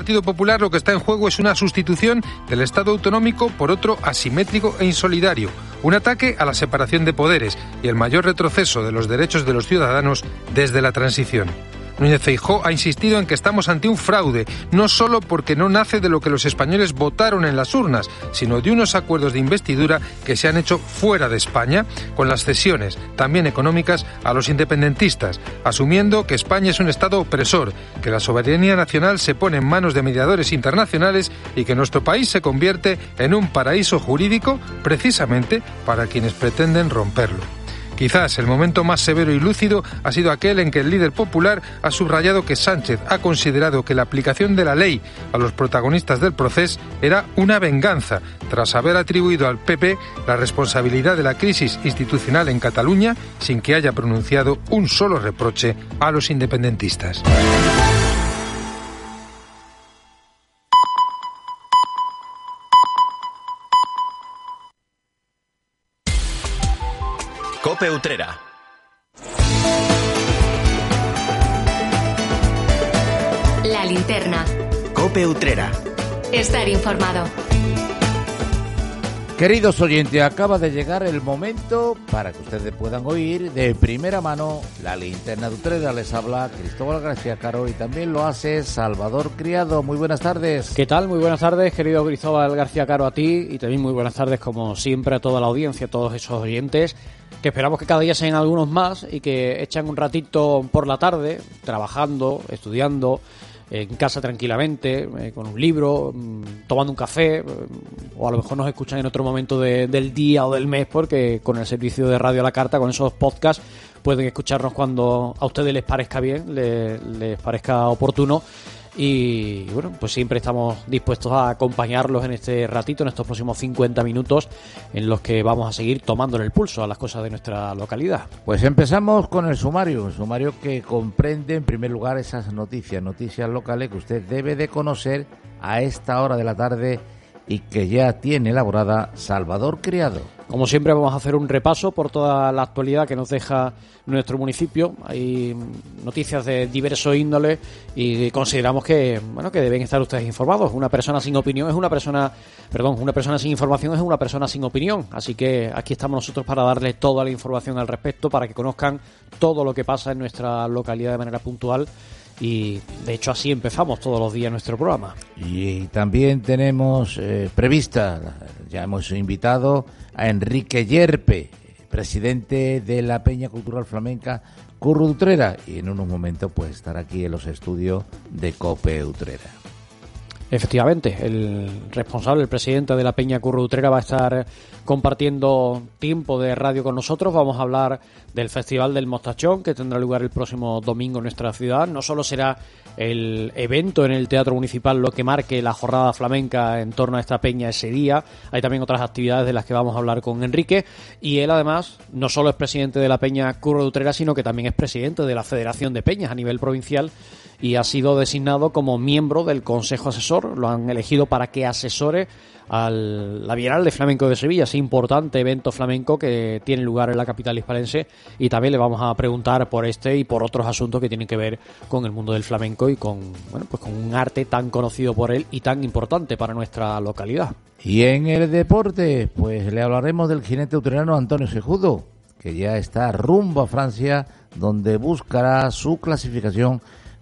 Partido Popular lo que está en juego es una sustitución del Estado autonómico por otro asimétrico e insolidario, un ataque a la separación de poderes y el mayor retroceso de los derechos de los ciudadanos desde la transición. Núñez Feijó ha insistido en que estamos ante un fraude, no solo porque no nace de lo que los españoles votaron en las urnas, sino de unos acuerdos de investidura que se han hecho fuera de España, con las cesiones, también económicas, a los independentistas, asumiendo que España es un Estado opresor, que la soberanía nacional se pone en manos de mediadores internacionales y que nuestro país se convierte en un paraíso jurídico precisamente para quienes pretenden romperlo. Quizás el momento más severo y lúcido ha sido aquel en que el líder popular ha subrayado que Sánchez ha considerado que la aplicación de la ley a los protagonistas del proceso era una venganza, tras haber atribuido al PP la responsabilidad de la crisis institucional en Cataluña sin que haya pronunciado un solo reproche a los independentistas. Cope Utrera. La linterna. Cope Utrera. Estar informado. Queridos oyentes, acaba de llegar el momento para que ustedes puedan oír de primera mano la linterna de Utrera. Les habla Cristóbal García Caro y también lo hace Salvador Criado. Muy buenas tardes. ¿Qué tal? Muy buenas tardes, querido Cristóbal García Caro, a ti y también muy buenas tardes, como siempre, a toda la audiencia, a todos esos oyentes que esperamos que cada día sean algunos más y que echan un ratito por la tarde trabajando, estudiando, en casa tranquilamente, eh, con un libro, mm, tomando un café, eh, o a lo mejor nos escuchan en otro momento de- del día o del mes, porque con el servicio de Radio a la Carta, con esos podcasts, pueden escucharnos cuando a ustedes les parezca bien, le- les parezca oportuno. Y bueno, pues siempre estamos dispuestos a acompañarlos en este ratito, en estos próximos 50 minutos, en los que vamos a seguir tomando el pulso a las cosas de nuestra localidad. Pues empezamos con el sumario, un sumario que comprende en primer lugar esas noticias, noticias locales que usted debe de conocer a esta hora de la tarde y que ya tiene elaborada Salvador Criado. Como siempre vamos a hacer un repaso por toda la actualidad que nos deja nuestro municipio. Hay noticias de diverso índole y consideramos que bueno que deben estar ustedes informados. Una persona sin opinión es una persona, perdón, una persona sin información es una persona sin opinión. Así que aquí estamos nosotros para darles toda la información al respecto para que conozcan todo lo que pasa en nuestra localidad de manera puntual. Y de hecho así empezamos todos los días nuestro programa. Y también tenemos eh, prevista, ya hemos invitado a Enrique Yerpe, presidente de la Peña Cultural Flamenca Curro Utrera, y en unos momentos pues estar aquí en los estudios de Cope Utrera. Efectivamente, el responsable, el presidente de la Peña Curro Utrera va a estar compartiendo tiempo de radio con nosotros. Vamos a hablar del Festival del Mostachón que tendrá lugar el próximo domingo en nuestra ciudad. No solo será el evento en el Teatro Municipal lo que marque la jornada flamenca en torno a esta peña ese día, hay también otras actividades de las que vamos a hablar con Enrique. Y él además no solo es presidente de la Peña Curro de Utrera, sino que también es presidente de la Federación de Peñas a nivel provincial y ha sido designado como miembro del Consejo Asesor. Lo han elegido para que asesore a la Bienal de Flamenco de Sevilla, ese importante evento flamenco que tiene lugar en la capital hispalense. Y también le vamos a preguntar por este y por otros asuntos que tienen que ver con el mundo del flamenco y con, bueno, pues con un arte tan conocido por él y tan importante para nuestra localidad. Y en el deporte, pues le hablaremos del jinete utrerano Antonio Sejudo, que ya está rumbo a Francia, donde buscará su clasificación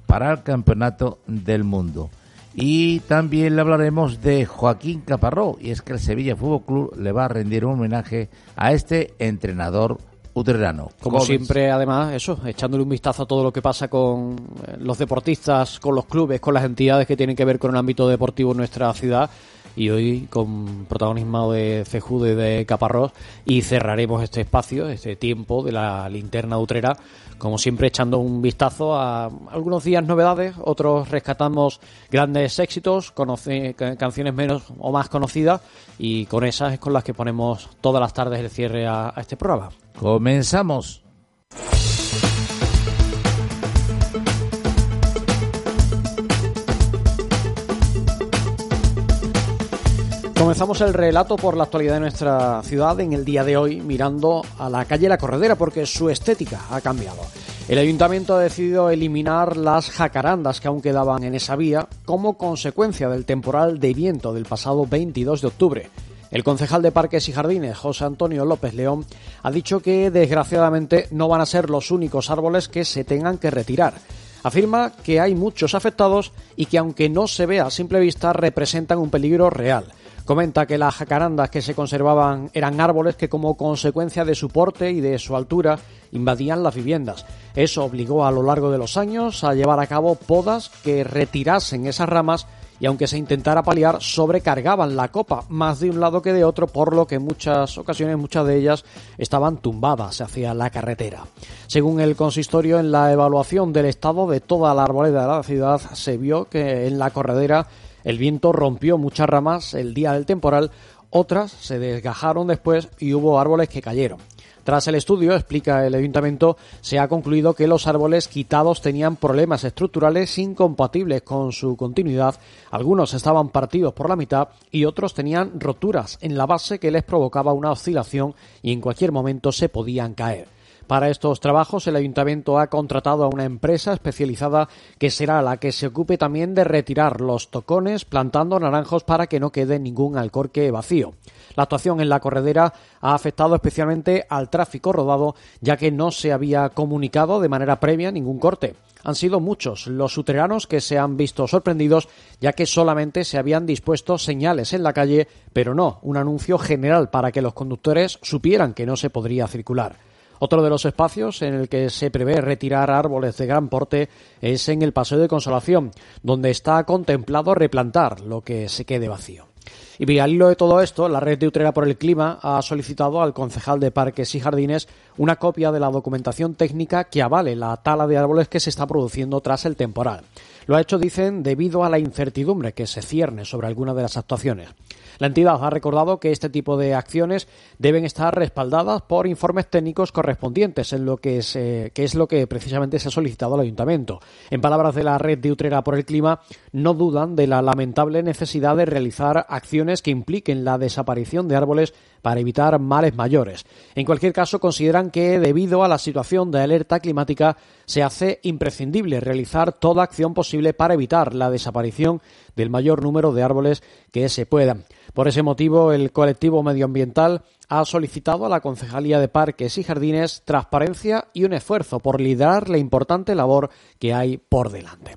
para el Campeonato del Mundo. Y también le hablaremos de Joaquín Caparró, y es que el Sevilla Fútbol Club le va a rendir un homenaje a este entrenador utrerano. Como ¿Cómo siempre, además, eso, echándole un vistazo a todo lo que pasa con eh, los deportistas, con los clubes, con las entidades que tienen que ver con el ámbito deportivo en nuestra ciudad. Y hoy con protagonismo de y de Caparrós. Y cerraremos este espacio, este tiempo de la linterna utrera, como siempre echando un vistazo a algunos días novedades, otros rescatamos grandes éxitos, conoce- ca- canciones menos o más conocidas. Y con esas es con las que ponemos todas las tardes el cierre a- a este programa. Comenzamos. Comenzamos el relato por la actualidad de nuestra ciudad en el día de hoy mirando a la calle La Corredera porque su estética ha cambiado. El ayuntamiento ha decidido eliminar las jacarandas que aún quedaban en esa vía como consecuencia del temporal de viento del pasado 22 de octubre. El concejal de Parques y Jardines, José Antonio López León, ha dicho que desgraciadamente no van a ser los únicos árboles que se tengan que retirar. Afirma que hay muchos afectados y que aunque no se vea a simple vista representan un peligro real. Comenta que las jacarandas que se conservaban eran árboles que como consecuencia de su porte y de su altura invadían las viviendas. Eso obligó a lo largo de los años a llevar a cabo podas que retirasen esas ramas y aunque se intentara paliar, sobrecargaban la copa más de un lado que de otro, por lo que en muchas ocasiones muchas de ellas estaban tumbadas hacia la carretera. Según el consistorio, en la evaluación del estado de toda la arboleda de la ciudad, se vio que en la corredera el viento rompió muchas ramas el día del temporal, otras se desgajaron después y hubo árboles que cayeron. Tras el estudio, explica el ayuntamiento, se ha concluido que los árboles quitados tenían problemas estructurales incompatibles con su continuidad, algunos estaban partidos por la mitad y otros tenían roturas en la base que les provocaba una oscilación y en cualquier momento se podían caer. Para estos trabajos, el ayuntamiento ha contratado a una empresa especializada que será la que se ocupe también de retirar los tocones plantando naranjos para que no quede ningún alcorque vacío. La actuación en la corredera ha afectado especialmente al tráfico rodado, ya que no se había comunicado de manera previa ningún corte. Han sido muchos los suteranos que se han visto sorprendidos, ya que solamente se habían dispuesto señales en la calle, pero no un anuncio general para que los conductores supieran que no se podría circular. Otro de los espacios en el que se prevé retirar árboles de gran porte es en el Paseo de Consolación, donde está contemplado replantar lo que se quede vacío. Y al hilo de todo esto, la red de Utrera por el Clima ha solicitado al concejal de Parques y Jardines una copia de la documentación técnica que avale la tala de árboles que se está produciendo tras el temporal. Lo ha hecho, dicen, debido a la incertidumbre que se cierne sobre alguna de las actuaciones. La entidad ha recordado que este tipo de acciones deben estar respaldadas por informes técnicos correspondientes, en lo que, que es lo que precisamente se ha solicitado al ayuntamiento. En palabras de la red de Utrera por el Clima, no dudan de la lamentable necesidad de realizar acciones que impliquen la desaparición de árboles para evitar males mayores. En cualquier caso, consideran que debido a la situación de alerta climática se hace imprescindible realizar toda acción posible para evitar la desaparición del mayor número de árboles que se puedan. Por ese motivo, el colectivo medioambiental ha solicitado a la Concejalía de Parques y Jardines transparencia y un esfuerzo por liderar la importante labor que hay por delante.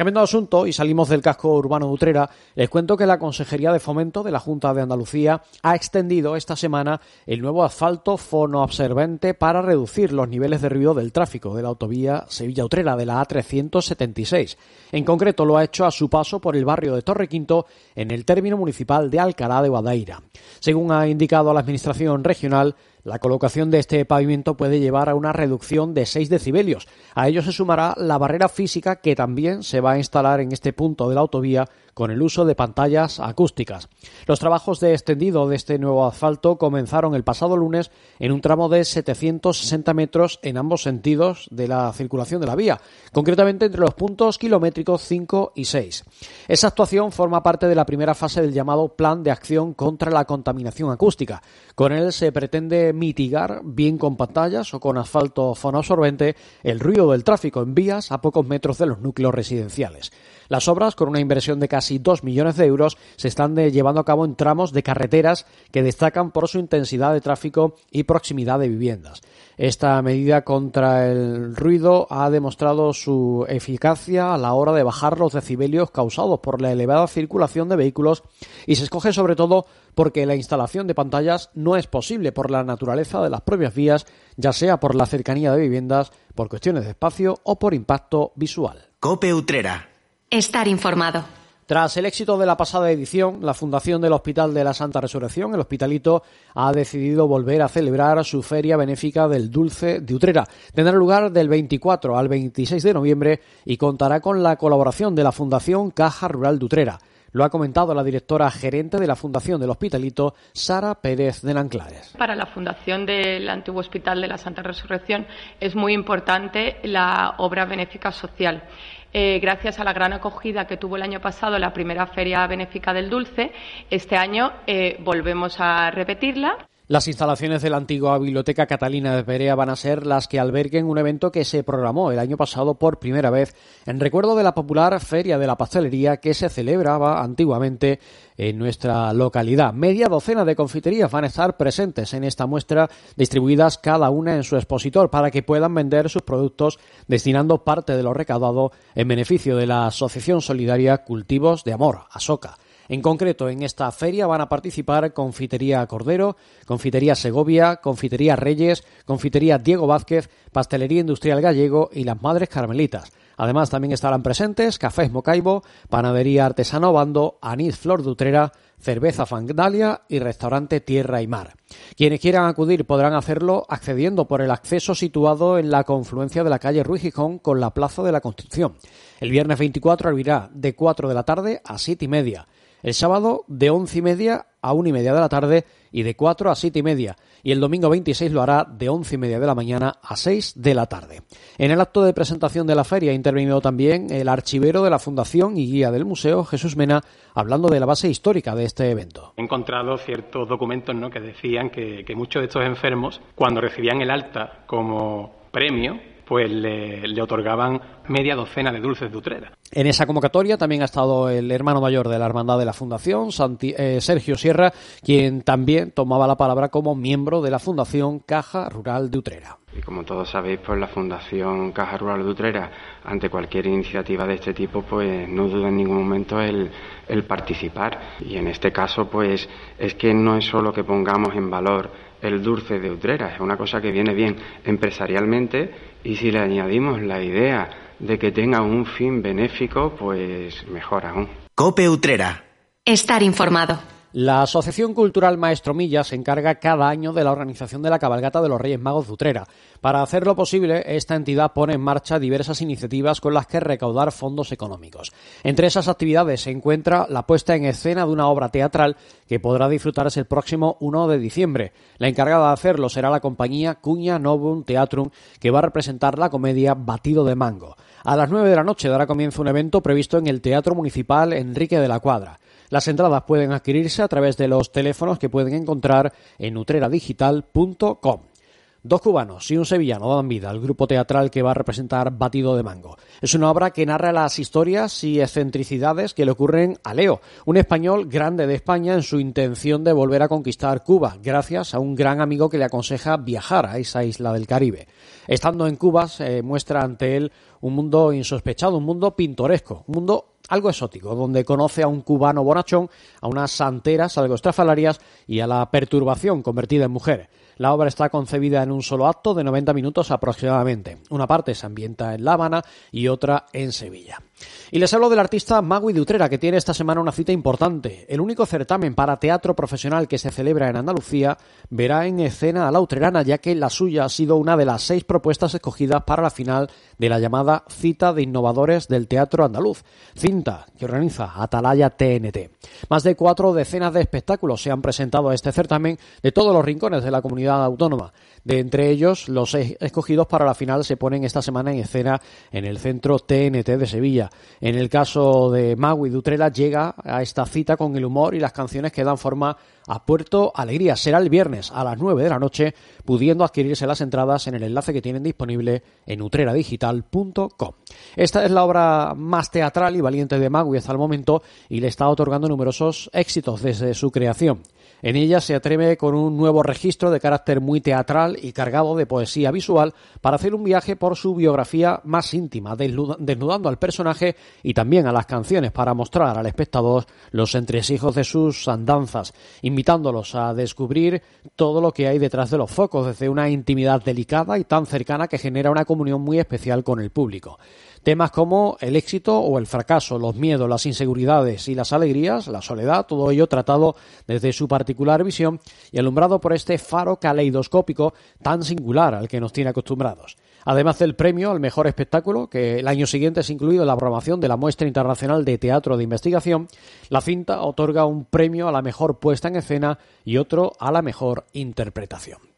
Cambiando de asunto y salimos del casco urbano de Utrera, les cuento que la Consejería de Fomento de la Junta de Andalucía ha extendido esta semana el nuevo asfalto fonoabsorbente para reducir los niveles de ruido del tráfico de la autovía Sevilla-Utrera de la A376. En concreto lo ha hecho a su paso por el barrio de Torrequinto en el término municipal de Alcalá de Guadaira. Según ha indicado la Administración regional, la colocación de este pavimento puede llevar a una reducción de 6 decibelios. A ello se sumará la barrera física que también se va a instalar en este punto de la autovía con el uso de pantallas acústicas. Los trabajos de extendido de este nuevo asfalto comenzaron el pasado lunes en un tramo de 760 metros en ambos sentidos de la circulación de la vía, concretamente entre los puntos kilométricos 5 y 6. Esa actuación forma parte de la primera fase del llamado Plan de Acción contra la Contaminación Acústica. Con él se pretende mitigar, bien con pantallas o con asfalto fonoabsorbente, el ruido del tráfico en vías a pocos metros de los núcleos residenciales. Las obras, con una inversión de casi 2 millones de euros, se están llevando a cabo en tramos de carreteras que destacan por su intensidad de tráfico y proximidad de viviendas. Esta medida contra el ruido ha demostrado su eficacia a la hora de bajar los decibelios causados por la elevada circulación de vehículos y se escoge sobre todo porque la instalación de pantallas no es posible por la naturaleza de las propias vías, ya sea por la cercanía de viviendas, por cuestiones de espacio o por impacto visual. Cope Utrera. Estar informado. Tras el éxito de la pasada edición, la Fundación del Hospital de la Santa Resurrección, el Hospitalito, ha decidido volver a celebrar su feria benéfica del Dulce de Utrera. Tendrá lugar del 24 al 26 de noviembre y contará con la colaboración de la Fundación Caja Rural de Utrera. Lo ha comentado la directora gerente de la Fundación del Hospitalito, Sara Pérez de Nanclares. Para la Fundación del Antiguo Hospital de la Santa Resurrección es muy importante la obra benéfica social. Eh, gracias a la gran acogida que tuvo el año pasado la primera Feria Benéfica del Dulce, este año eh, volvemos a repetirla Las instalaciones de la antigua Biblioteca Catalina de Perea van a ser las que alberguen un evento que se programó el año pasado por primera vez en recuerdo de la popular Feria de la Pastelería que se celebraba antiguamente en nuestra localidad. Media docena de confiterías van a estar presentes en esta muestra, distribuidas cada una en su expositor para que puedan vender sus productos destinando parte de lo recaudado en beneficio de la Asociación Solidaria Cultivos de Amor, ASOCA. En concreto, en esta feria van a participar Confitería Cordero, Confitería Segovia, Confitería Reyes, Confitería Diego Vázquez, Pastelería Industrial Gallego y las Madres Carmelitas. Además, también estarán presentes Cafés Mocaibo, Panadería Artesano Bando, Anís Flor Dutrera, Cerveza Fandalia y Restaurante Tierra y Mar. Quienes quieran acudir podrán hacerlo accediendo por el acceso situado en la confluencia de la calle Ruiz Gijón con la Plaza de la Constitución. El viernes 24 abrirá de 4 de la tarde a 7 y media el sábado de once y media a una y media de la tarde y de 4 a siete y media. Y el domingo 26 lo hará de once y media de la mañana a 6 de la tarde. En el acto de presentación de la feria ha intervenido también el archivero de la Fundación y guía del museo, Jesús Mena, hablando de la base histórica de este evento. He encontrado ciertos documentos que decían que muchos de estos enfermos, cuando recibían el alta como premio, pues le, otorgaban media docena de dulces de Utrera. En esa convocatoria también ha estado el hermano mayor de la Hermandad de la Fundación, eh, Sergio Sierra, quien también tomaba la palabra como miembro de la Fundación Caja Rural de Utrera. Y como todos sabéis, pues la Fundación Caja Rural de Utrera, ante cualquier iniciativa de este tipo, pues no duda en ningún momento el, el participar. Y en este caso, pues es que no es solo que pongamos en valor el dulce de Utrera, es una cosa que viene bien empresarialmente y si le añadimos la idea de que tenga un fin benéfico, pues mejor aún. Cope Utrera. Estar informado. La Asociación Cultural Maestro Milla se encarga cada año de la organización de la cabalgata de los Reyes Magos de Utrera. Para hacerlo posible, esta entidad pone en marcha diversas iniciativas con las que recaudar fondos económicos. Entre esas actividades se encuentra la puesta en escena de una obra teatral que podrá disfrutarse el próximo 1 de diciembre. La encargada de hacerlo será la compañía Cuña Novum Teatrum, que va a representar la comedia Batido de Mango. A las 9 de la noche dará comienzo un evento previsto en el Teatro Municipal Enrique de la Cuadra. Las entradas pueden adquirirse a través de los teléfonos que pueden encontrar en utreradigital.com. Dos cubanos y un sevillano dan vida al grupo teatral que va a representar Batido de Mango. Es una obra que narra las historias y excentricidades que le ocurren a Leo, un español grande de España en su intención de volver a conquistar Cuba, gracias a un gran amigo que le aconseja viajar a esa isla del Caribe. Estando en Cuba, se muestra ante él un mundo insospechado, un mundo pintoresco, un mundo algo exótico, donde conoce a un cubano bonachón, a unas santeras algo estrafalarias y a la perturbación convertida en mujer. La obra está concebida en un solo acto de 90 minutos aproximadamente. Una parte se ambienta en La Habana y otra en Sevilla. Y les hablo del artista Magui de Utrera, que tiene esta semana una cita importante. El único certamen para teatro profesional que se celebra en Andalucía verá en escena a la utrerana, ya que la suya ha sido una de las seis propuestas escogidas para la final de la llamada Cita de Innovadores del Teatro Andaluz, cinta que organiza Atalaya TNT. Más de cuatro decenas de espectáculos se han presentado a este certamen de todos los rincones de la comunidad autónoma. De entre ellos, los escogidos para la final se ponen esta semana en escena en el centro TNT de Sevilla. En el caso de Magui Dutrela llega a esta cita con el humor y las canciones que dan forma a Puerto Alegría. Será el viernes a las 9 de la noche, pudiendo adquirirse las entradas en el enlace que tienen disponible en utreradigital.com. Esta es la obra más teatral y valiente de Magui hasta el momento y le está otorgando numerosos éxitos desde su creación. En ella se atreve con un nuevo registro de carácter muy teatral y cargado de poesía visual para hacer un viaje por su biografía más íntima, desnudando al personaje y también a las canciones para mostrar al espectador los entresijos de sus andanzas, invitándolos a descubrir todo lo que hay detrás de los focos, desde una intimidad delicada y tan cercana que genera una comunión muy especial con el público. Temas como el éxito o el fracaso, los miedos, las inseguridades y las alegrías, la soledad, todo ello tratado desde su particular visión y alumbrado por este faro caleidoscópico tan singular al que nos tiene acostumbrados. Además del premio al mejor espectáculo, que el año siguiente es incluido en la programación de la Muestra Internacional de Teatro de Investigación, la cinta otorga un premio a la mejor puesta en escena y otro a la mejor interpretación.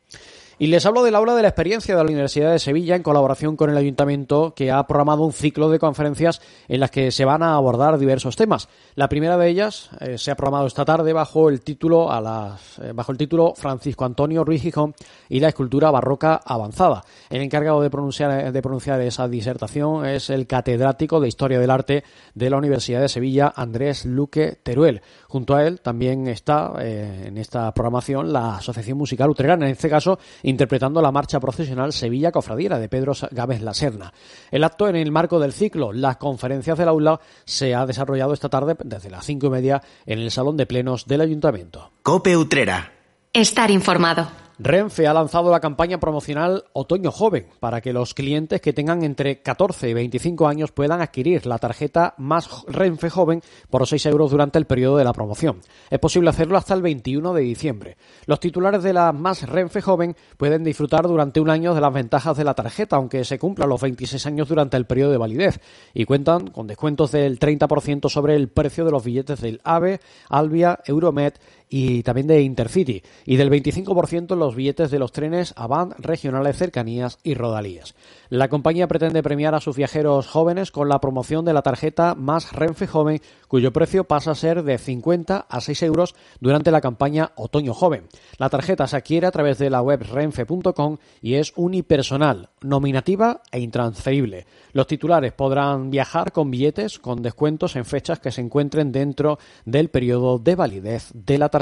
Y les hablo del aula de la experiencia de la Universidad de Sevilla en colaboración con el Ayuntamiento que ha programado un ciclo de conferencias en las que se van a abordar diversos temas. La primera de ellas eh, se ha programado esta tarde bajo el título a las, eh, bajo el título Francisco Antonio Ruiz Gijón y la escultura barroca avanzada. El encargado de pronunciar de pronunciar esa disertación es el catedrático de Historia del Arte de la Universidad de Sevilla Andrés Luque Teruel. Junto a él también está eh, en esta programación la Asociación Musical Utrerana, en este caso interpretando la marcha procesional Sevilla Cofradiera de Pedro Gámez La Serna. El acto en el marco del ciclo Las conferencias del aula se ha desarrollado esta tarde desde las cinco y media en el Salón de Plenos del Ayuntamiento. Cope Utrera. Estar informado. Renfe ha lanzado la campaña promocional Otoño Joven para que los clientes que tengan entre 14 y 25 años puedan adquirir la tarjeta más Renfe Joven por 6 euros durante el periodo de la promoción. Es posible hacerlo hasta el 21 de diciembre. Los titulares de la más Renfe Joven pueden disfrutar durante un año de las ventajas de la tarjeta, aunque se cumplan los 26 años durante el periodo de validez, y cuentan con descuentos del 30% sobre el precio de los billetes del AVE, Albia, Euromed y también de Intercity y del 25% en los billetes de los trenes Avant, regionales, cercanías y rodalías. La compañía pretende premiar a sus viajeros jóvenes con la promoción de la tarjeta Más Renfe Joven, cuyo precio pasa a ser de 50 a 6 euros durante la campaña Otoño Joven. La tarjeta se adquiere a través de la web renfe.com y es unipersonal, nominativa e intransferible. Los titulares podrán viajar con billetes con descuentos en fechas que se encuentren dentro del periodo de validez de la tarjeta.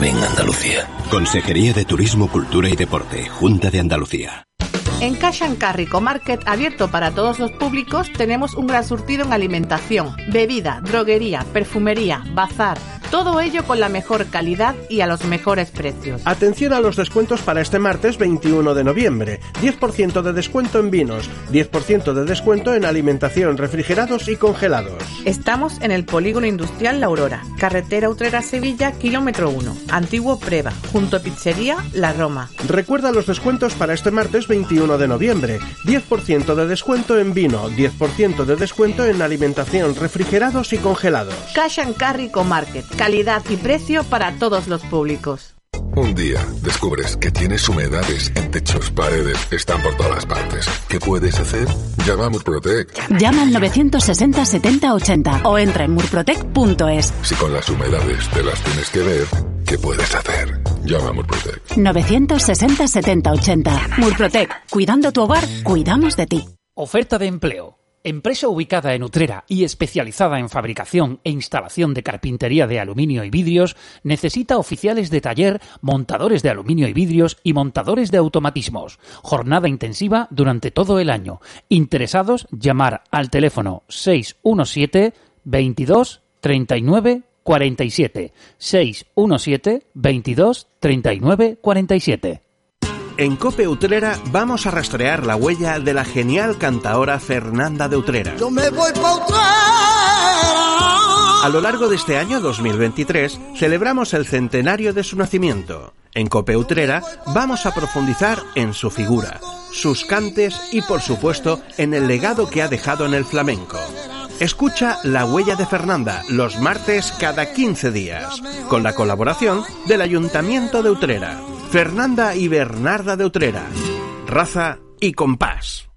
Ven Andalucía. Consejería de Turismo, Cultura y Deporte, Junta de Andalucía. En Cash and Carry Market, abierto para todos los públicos, tenemos un gran surtido en alimentación, bebida, droguería, perfumería, bazar, todo ello con la mejor calidad y a los mejores precios. Atención a los descuentos para este martes 21 de noviembre. 10% de descuento en vinos, 10% de descuento en alimentación, refrigerados y congelados. Estamos en el Polígono Industrial La Aurora, carretera Utrera Sevilla, kilómetro 1, antiguo Preva, junto a Pizzería La Roma. Recuerda los descuentos para este martes 21 de noviembre. 10% de descuento en vino, 10% de descuento en alimentación, refrigerados y congelados. Cash and Carry Market calidad y precio para todos los públicos. Un día descubres que tienes humedades en techos, paredes, están por todas partes. ¿Qué puedes hacer? Llama a Murprotec. Llama al 960 70 80 o entra en murprotec.es. Si con las humedades te las tienes que ver, ¿qué puedes hacer? Llama a Murprotec. 960 70 80. Murprotec. Cuidando tu hogar, cuidamos de ti. Oferta de empleo. Empresa ubicada en Utrera y especializada en fabricación e instalación de carpintería de aluminio y vidrios, necesita oficiales de taller, montadores de aluminio y vidrios y montadores de automatismos. Jornada intensiva durante todo el año. Interesados, llamar al teléfono 617 22 39 47 617 22 39 47 en Cope Utrera vamos a rastrear la huella de la genial cantaora Fernanda de Utrera. Yo me voy A lo largo de este año 2023 celebramos el centenario de su nacimiento. En Cope Utrera vamos a profundizar en su figura, sus cantes y por supuesto en el legado que ha dejado en el flamenco. Escucha La Huella de Fernanda los martes cada 15 días, con la colaboración del Ayuntamiento de Utrera. Fernanda y Bernarda de Utrera. Raza y compás.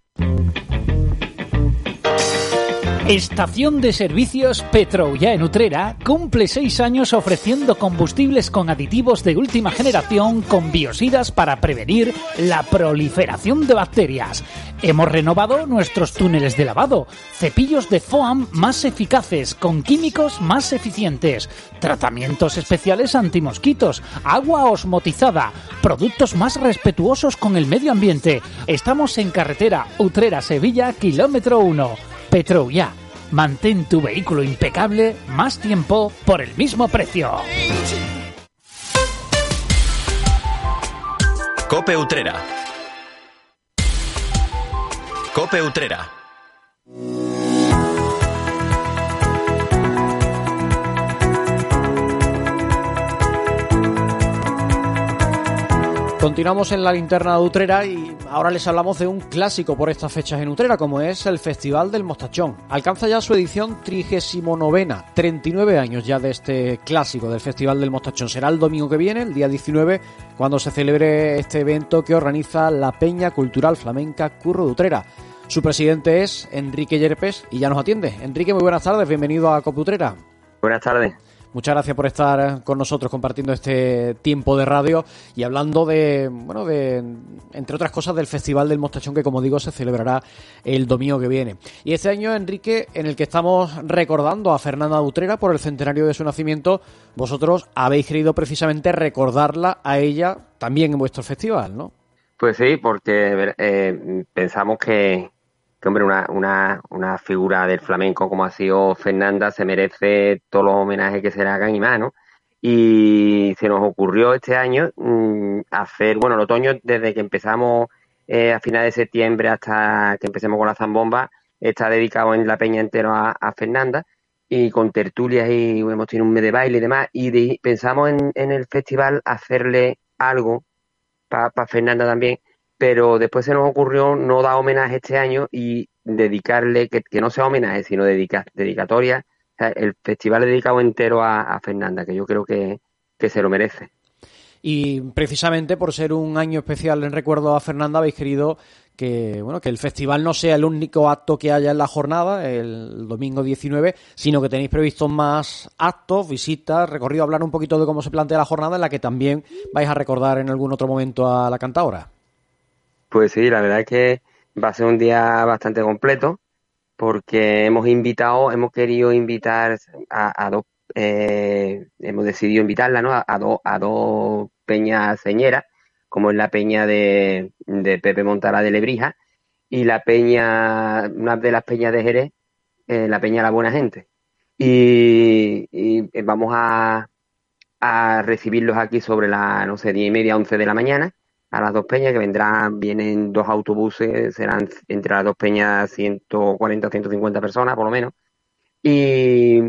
Estación de Servicios Petroulla en Utrera cumple seis años ofreciendo combustibles con aditivos de última generación con biosidas para prevenir la proliferación de bacterias. Hemos renovado nuestros túneles de lavado, cepillos de foam más eficaces con químicos más eficientes, tratamientos especiales antimosquitos, agua osmotizada, productos más respetuosos con el medio ambiente. Estamos en carretera Utrera-Sevilla, kilómetro 1. Petroulla. Mantén tu vehículo impecable más tiempo por el mismo precio. Cope Utrera. Cope Utrera. Continuamos en la linterna de Utrera y ahora les hablamos de un clásico por estas fechas en Utrera, como es el Festival del Mostachón. Alcanza ya su edición 39, 39 años ya de este clásico del Festival del Mostachón. Será el domingo que viene, el día 19, cuando se celebre este evento que organiza la Peña Cultural Flamenca Curro de Utrera. Su presidente es Enrique Yerpes y ya nos atiende. Enrique, muy buenas tardes, bienvenido a Coputrera. Buenas tardes. Muchas gracias por estar con nosotros compartiendo este tiempo de radio y hablando de, bueno, de, entre otras cosas, del Festival del Mostachón que, como digo, se celebrará el domingo que viene. Y este año, Enrique, en el que estamos recordando a Fernanda Utrera por el centenario de su nacimiento, vosotros habéis querido precisamente recordarla a ella también en vuestro festival, ¿no? Pues sí, porque eh, pensamos que, que hombre, una, una, una figura del flamenco como ha sido Fernanda se merece todos los homenajes que se le hagan y más, ¿no? Y se nos ocurrió este año mmm, hacer, bueno, el otoño, desde que empezamos eh, a finales de septiembre hasta que empecemos con la zambomba, está dedicado en la peña entero a, Fernanda y con tertulias y hemos tenido un mes de baile y demás. Y pensamos en, en, el festival hacerle algo para pa Fernanda también pero después se nos ocurrió no dar homenaje este año y dedicarle, que, no sea homenaje, sino dedica, dedicatoria, o sea, el festival dedicado entero a, a Fernanda, que yo creo que, que, se lo merece. Y precisamente por ser un año especial en recuerdo a Fernanda, habéis querido que bueno que el festival no sea el único acto que haya en la jornada, el domingo 19, sino que tenéis previstos más actos, visitas, recorrido, hablar un poquito de cómo se plantea la jornada, en la que también vais a recordar en algún otro momento a la cantadora. Pues sí, la verdad es que va a ser un día bastante completo porque hemos invitado, hemos querido invitar a, dos, eh, hemos decidido invitarla, ¿no? A, dos, a dos peñas señeras, como es la peña de, de Pepe Montara de Lebrija y la peña, una de las peñas de Jerez, eh, la peña La Buena Gente. Y, y vamos a, a recibirlos aquí sobre la, no sé, diez y media, once de la mañana a las dos peñas, que vendrán, vienen dos autobuses, serán entre las dos peñas 140 o 150 personas por lo menos. Y,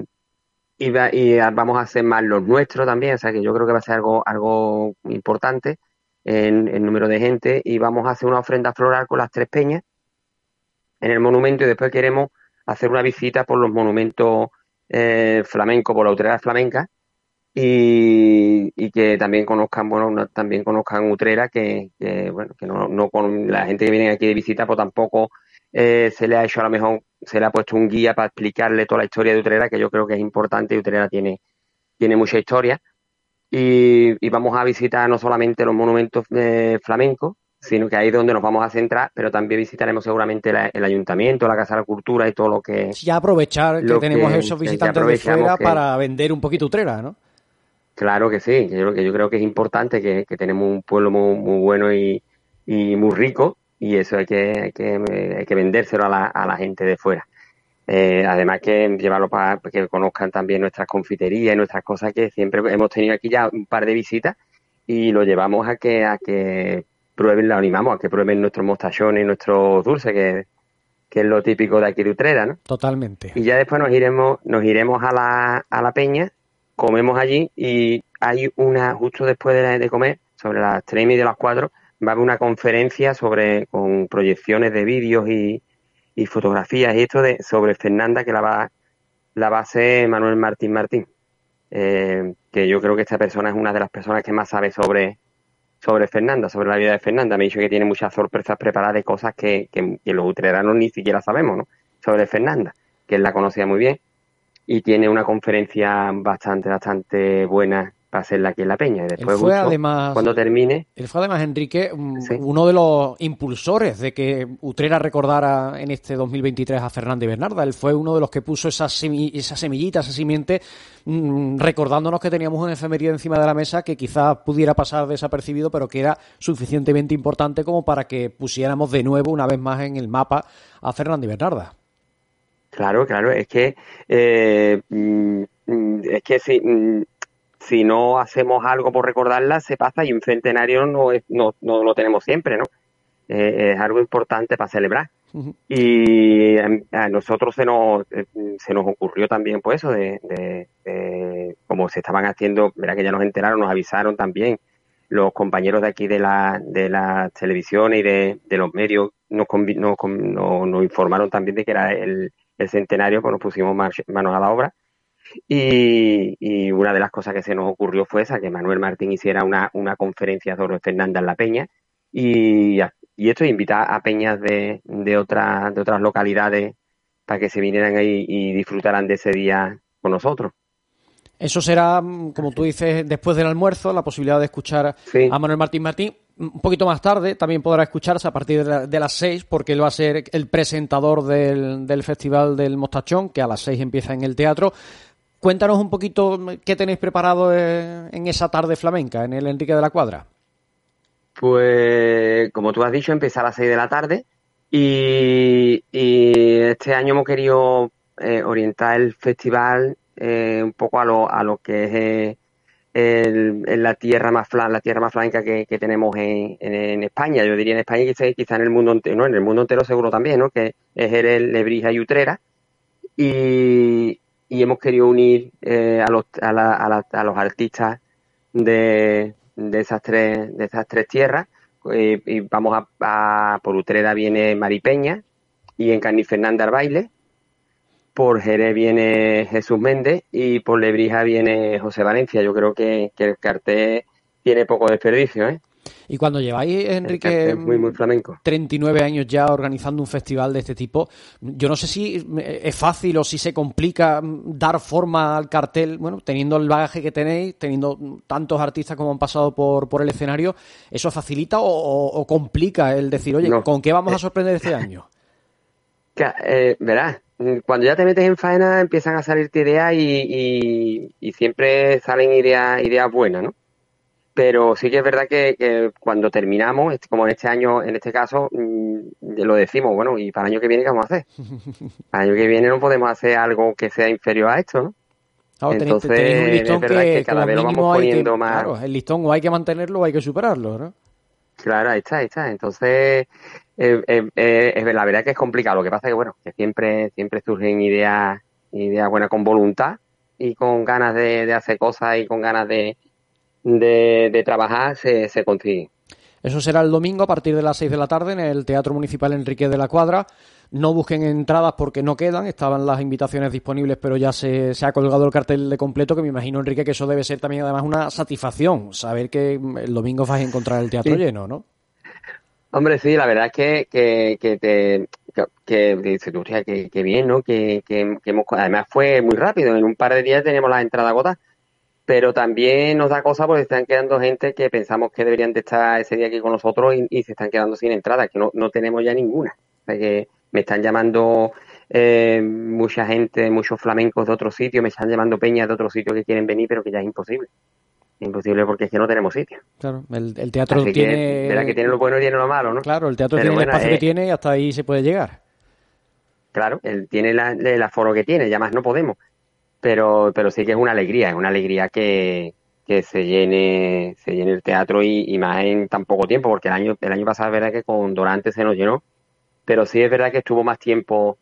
y, va, y, vamos a hacer más los nuestros también, o sea que yo creo que va a ser algo, algo importante en el número de gente y vamos a hacer una ofrenda floral con las tres peñas en el monumento y después queremos hacer una visita por los monumentos eh, flamencos, por la utrera flamenca y, y, que también conozcan, bueno, también conozcan Utrera, que, que bueno, que no, no, con la gente que viene aquí de visita, pues tampoco eh, se le ha hecho a lo mejor, se le ha puesto un guía para explicarle toda la historia de Utrera, que yo creo que es importante, y Utrera tiene, tiene mucha historia. Y, y vamos a visitar no solamente los monumentos eh, flamencos, sino que ahí es donde nos vamos a centrar, pero también visitaremos seguramente la, el ayuntamiento, la Casa de la Cultura y todo lo que... Sí, aprovechar que tenemos que, esos visitantes de fuera que... para vender un poquito Utrera, ¿no? Claro que sí, yo, que yo creo que es importante que, que tenemos un pueblo muy, muy bueno y, y, muy rico y eso hay que, hay que, hay que vendérselo a la, a la gente de fuera. Eh, además que llevarlo para que conozcan también nuestras confiterías y nuestras cosas que siempre hemos tenido aquí ya un par de visitas y lo llevamos a que a que prueben, lo animamos a que prueben nuestros mostachones y nuestros dulces que, que es lo típico de aquí de Utrera, ¿no? Totalmente. Y ya después nos iremos nos iremos a la, a la peña comemos allí y hay una, justo después de, de comer, sobre las tres y media, las cuatro, va a haber una conferencia sobre, con proyecciones de vídeos y, y fotografías y esto de, sobre Fernanda que la va, la va a hacer Manuel Martín Martín. Eh, que yo creo que esta persona es una de las personas que más sabe sobre, sobre Fernanda, sobre la vida de Fernanda. Me ha dicho que tiene muchas sorpresas preparadas de cosas que, que, que los utreranos ni siquiera sabemos, ¿no? Sobre Fernanda que él la conocía muy bien y tiene una conferencia bastante, bastante buena para hacerla aquí en La Peña. Y después, fue Bucho, además- cuando termine, Él fue además, Enrique, un- uno de los impulsores de que Utrera recordara en este 2023 a Fernández Bernarda. Él fue uno de los que puso esa, semi- esa semillita, esa simiente, mm, recordándonos que teníamos una efeméride encima de la mesa que quizás pudiera pasar desapercibido, pero que era suficientemente importante como para que pusiéramos de nuevo, una vez más, en el mapa a Fernández Bernarda. Claro, claro, es que eh, mm, mm, es que si, mm, si no hacemos algo por recordarla, se pasa y un centenario no, es, no, no lo tenemos siempre, ¿no? Eh, es algo importante para celebrar. Y em, a nosotros se nos, eh, se nos ocurrió también pues eso de, de- de como se estaban haciendo, verá que ya nos enteraron, nos avisaron también los compañeros de aquí de la, de las televisiones y de, de los medios nos, nos, nos- nos informaron también de que era el, el centenario, pues nos pusimos manos a la obra. Y, y una de las cosas que se nos ocurrió fue esa, que Manuel Martín hiciera una, una conferencia sobre Fernanda en la Peña y, y esto invitar a peñas de, de, otras de otras localidades para que se vinieran ahí y disfrutaran de ese día con nosotros. Eso será, mm, como tú dices, después del almuerzo, la posibilidad de escuchar a Manuel Martín Martín. Un poquito más tarde también podrá escucharse a partir de, la- de las 6, porque él va a ser el presentador del, Festival del Mostachón, que a las 6 empieza en el teatro. Cuéntanos un poquito qué tenéis preparado eh, en esa tarde flamenca, en el Enrique de la Cuadra. Pues, como tú has dicho, empieza a las 6 de la tarde y, este año hemos querido eh, orientar el festival eh, un poco a lo, a lo que es el- la tierra más fla- la tierra más flamenca que, que tenemos en, en- España. Yo diría en España y quizá, en el mundo entero, no, en el mundo entero seguro también, ¿no? Que es el Lebrija y Utrera. Y, y hemos querido unir eh, a, los, a, la- a la- a los artistas de, de esas tres de esas tres tierras Eh, y vamos a, por Utrera viene Maripeña y en Cani Fernández al baile por Jerez viene Jesús Méndez y por Lebrija viene José Valencia yo creo que, que el cartel tiene poco desperdicio ¿eh? Y cuando lleváis, Enrique, muy muy flamenco 39 años ya organizando un festival de este tipo. Yo no sé si es fácil o si se complica mm, dar forma al cartel, bueno, teniendo el bagaje que tenéis, teniendo tantos artistas como han pasado por, por el escenario, ¿eso facilita o, o- o complica el decir, oye, No. ¿con qué vamos a Eh. sorprender este año? Que, eh, verás, mm, cuando ya te metes en faena empiezan a salirte ideas y, y- y siempre salen ideas, ideas buenas, ¿no? Pero sí que es verdad que, que cuando terminamos, este- como en este año, en este caso, mm, lo decimos, bueno, ¿y para el año que viene qué vamos a hacer? Para el año que viene no podemos hacer algo que sea inferior a esto, ¿no? Claro, Entonces, tenéis un listón es verdad que, cada vez lo vamos que- poniendo más... Claro, el listón o hay que mantenerlo o hay que superarlo, ¿no? Claro, ahí está, ahí está. Entonces, eh, eh, eh, es la verdad que es complicado. Lo que pasa es que, bueno, que siempre, siempre surgen ideas, ideas buenas con voluntad y con ganas de, hacer cosas y con ganas de, trabajar, se, se consigue. Eso será el domingo a partir de las 6 de la tarde en el Teatro Municipal Enrique de la Cuadra. No busquen entradas porque no quedan, estaban las invitaciones disponibles, pero ya se, se ha colgado el cartel de completo, que me imagino, Enrique, que eso debe ser también además una satisfacción, saber que mm, el domingo vas a encontrar el teatro Sí. lleno, ¿no? Hombre, sí, la verdad es que, que, que te que, que, que bien, ¿no? Que, que, que hemos, además fue muy rápido, en un par de días teníamos las entradas agotadas, pero también nos da cosa porque están quedando gente que pensamos que deberían de estar ese día aquí con nosotros y, y se están quedando sin entradas, que no, no tenemos ya ninguna. O sea que me están llamando eh, mucha gente, muchos flamencos de otros sitios, me están llamando peñas de otros sitios que quieren venir, pero que ya es imposible. Imposible porque es que no tenemos sitio. Claro, el, el teatro Así tiene... que, tiene lo bueno y tiene lo malo, ¿no? Claro, el teatro Pero tiene bueno, el espacio eh, que tiene y hasta ahí se puede llegar. Claro, él tiene la, el aforo que tiene, ya más no podemos. Pero, pero sí que es una alegría, es una alegría que, que se llene, se llene el teatro y, y más en tan poco tiempo, porque el año, el año pasado es verdad que con Dorante se nos llenó, pero sí es verdad que estuvo más tiempo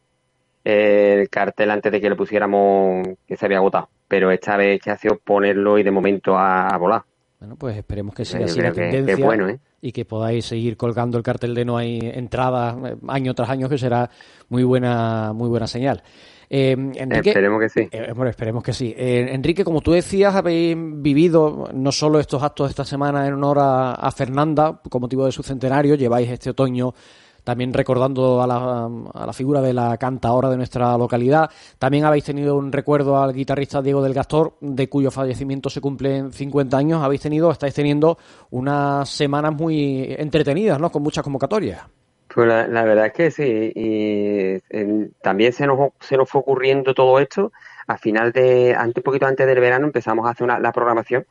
eh, el cartel antes de que lo pusiéramos, que se había agotado. Pero esta vez que ha sido ponerlo y de momento ha volado. Bueno, pues esperemos que Yo así la que- que tendencia es bueno, ¿eh? y que podáis seguir colgando el cartel de no hay entradas eh, año tras año, que será muy buena, muy buena señal. Eh, Enrique, Esperemos que sí. eh, bueno, esperemos que sí. Enrique, como tú decías, habéis vivido no solo estos actos de esta semana en honor a, a Fernanda, con motivo de su centenario, lleváis este otoño también recordando a la, a la figura de la cantaora de nuestra localidad. También habéis tenido un recuerdo al guitarrista Diego del Gastor, de cuyo fallecimiento se cumplen 50 años. Habéis tenido, estáis teniendo unas semanas muy entretenidas, ¿no? Con muchas convocatorias. Pues la, verdad es que sí, y eh, también se nos, se nos fue ocurriendo todo esto. A final de, antes, un poquito antes del verano empezamos a hacer una, la programación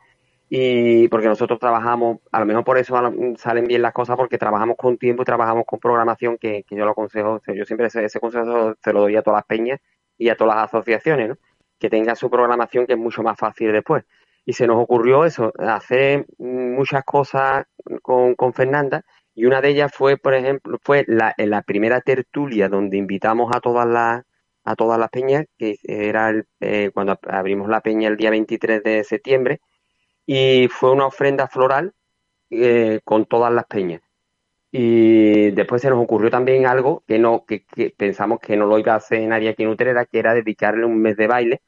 y porque nosotros trabajamos, a lo mejor por eso salen bien las cosas, porque trabajamos con tiempo y trabajamos con programación, que, que yo lo aconsejo, yo siempre ese, consejo se lo doy a todas las peñas y a todas las asociaciones, ¿no? Que tengan su programación, que es mucho más fácil después. Y se nos ocurrió eso, hacer muchas cosas con, con Fernanda, y una de ellas fue, por ejemplo, fue la, en la primera tertulia donde invitamos a todas las a todas las peñas, que era el, eh, cuando ab- abrimos la peña el día 23 de septiembre, y fue una ofrenda floral eh, con todas las peñas. Y después se nos ocurrió también algo que no que, pensamos que no lo iba a hacer nadie aquí en Utrera, que era dedicarle un mes de baile,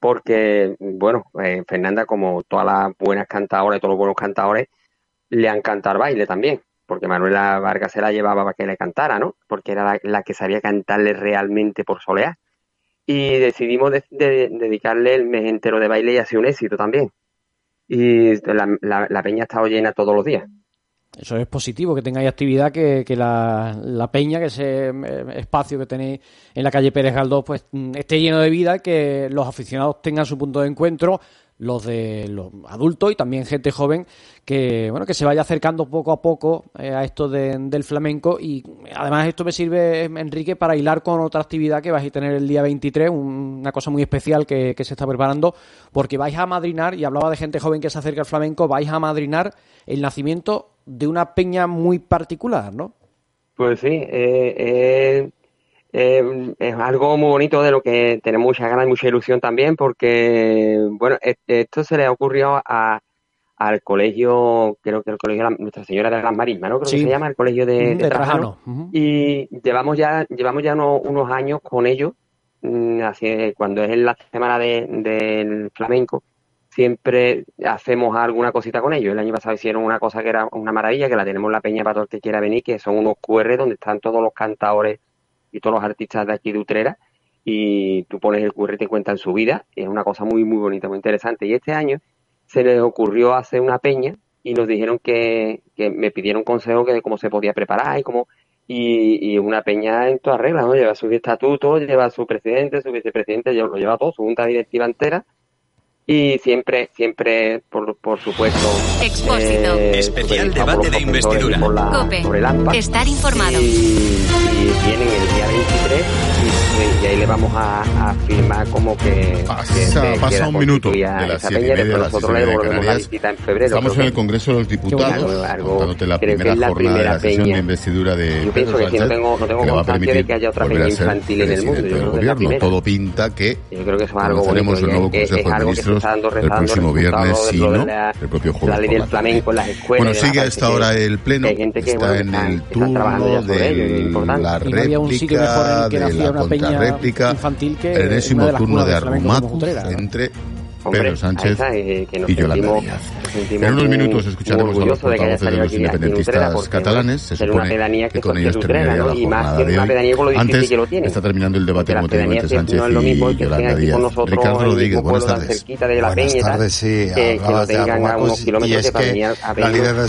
porque, bueno, eh, Fernanda, como todas las buenas cantadoras y todos los buenos cantadores, le han cantar baile también, porque Manuela Vargas se la llevaba para que le cantara, ¿no? Porque era la, que sabía cantarle realmente por solear. Y decidimos de- de- dedicarle el mes entero de baile y ha sido un éxito también. Y la, la- la peña ha estado llena todos los días. Eso es positivo, que tengáis actividad, que, que la, la peña, que ese eh, espacio que tenéis en la calle Pérez Galdós, pues mm, esté lleno de vida, que los aficionados tengan su punto de encuentro, los de los adultos y también gente joven, que bueno que se vaya acercando poco a poco eh, a esto de- del flamenco y además esto me sirve, Enrique, para hilar con otra actividad que vais a tener el día 23, un- una cosa muy especial que, se está preparando, porque vais a madrinar, y hablaba de gente joven que se acerca al flamenco, vais a madrinar el nacimiento de una peña muy particular, ¿no? Pues sí, eh, eh, eh, es algo muy bonito de lo que tenemos muchas ganas y mucha ilusión también, porque, bueno, esto se le ha ocurrido a, al colegio, creo que el colegio de la- Nuestra Señora de las Marismas, ¿no? Creo Sí. que se llama, el colegio de, Mm, de de Trajano. Trajano, ujú. Y llevamos ya, llevamos ya unos, unos años con ellos, mm, así, cuando es en la semana de- del flamenco, siempre hacemos alguna cosita con ellos. El año pasado hicieron una cosa que era una maravilla, que la tenemos en la peña para todo el que quiera venir, que son unos QR donde están todos los cantadores y todos los artistas de aquí de Utrera, y tú pones el QR y te cuentan su vida. Es una cosa muy, muy bonita, muy interesante. Y este año se les ocurrió hacer una peña y nos dijeron que, que me pidieron consejo que de cómo se podía preparar y cómo y, y una peña en todas reglas, ¿no? Lleva sus estatutos, lleva su presidente, su vicepresidente, lo lleva todo, su junta directiva entera. Y siempre, siempre, por, por supuesto, Expósito. eh, Especial debate de investidura. por la- Cope. por el AMPA. Estar informado. Y, y vienen el día 23 y, y ahí le vamos a, a firmar como que, Pasa- que pasa un minuto constituida de las esa siete y peña, media, después las nosotros seis y le media de devolvemos la visita en febrero. Estamos en el Congreso de los Diputados, Algo- la primera la jornada de la sesión peña. de investidura de Yo Pedro pienso que si no tengo, no tengo constancia de que haya otra peña infantil en el mundo. Yo creo que. Todo pinta que Yo creo que es algo conoceremos bonito. el y nuevo Consejo de algo el próximo viernes, de no, la- el propio la jueves ley por del la tarde. flamenco en las escuelas. Bueno, sigue a así esta que- hora el pleno, hay gente que, está bueno, en que están- el turno ello, de la Y no había un sitio mejor en el réplica, que de la contrarréplica, infantil que de turno de entre Hombre, Pedro Sánchez está, eh, que nos y Yolanda sentimos- Díaz. En unos minutos escucharemos a los de que portavoces de los en independentistas catalanes. Se supone que que con ellos de terminaría ¿no? la Y más jornada de una hoy. Antes que lo tiene. está terminando el debate como te digo entre Sánchez es y que Yolanda Díaz. Ricardo en Rodríguez, buenas pueblo tan tardes. cerquita de la Buenas peña y tal, tardes, sí. que, que no Hablabas de tengan a Arrumatus unos y kilómetros es que para que venir a la venir líder de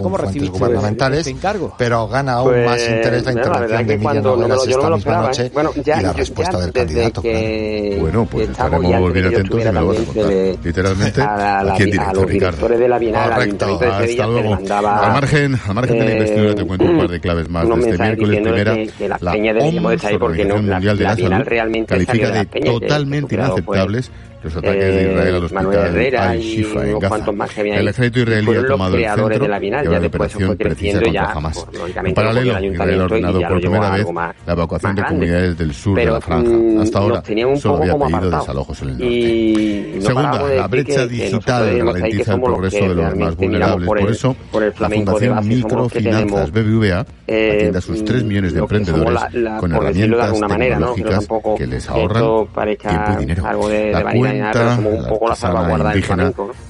sé cómo recibiste gubernamentales, este encargo. pero gana aún pues, más interés la intervención de Miguel Nogueras esta misma noche y la respuesta del candidato. Bueno, pues estaremos volviendo atentos y me lo vas a contar. Literalmente, aquí en directo, Ricardo. Correcto, hasta luego. Al margen, al margen de la investidura te cuento un par de claves más. Desde este miércoles primera, la OMS, Organización Mundial de la Salud, califica de totalmente inaceptables los ataques eh, de Israel al hospital Manuel Herrera al Shifa, y en Gaza. Más el ejército israelí ha tomado el centro de la ya operación precisa contra ya, Hamas. En paralelo, Israel ha ordenado por primera vez la evacuación de comunidades del sur Pero, de la franja. Hasta ahora solo había pedido desalojos en el norte. Y Segunda, la brecha digital ralentiza el progreso de los más vulnerables. Por eso, la Fundación Microfinanzas BBVA atiende a sus 3 millones de emprendedores con herramientas tecnológicas que les ahorran tiempo y dinero. La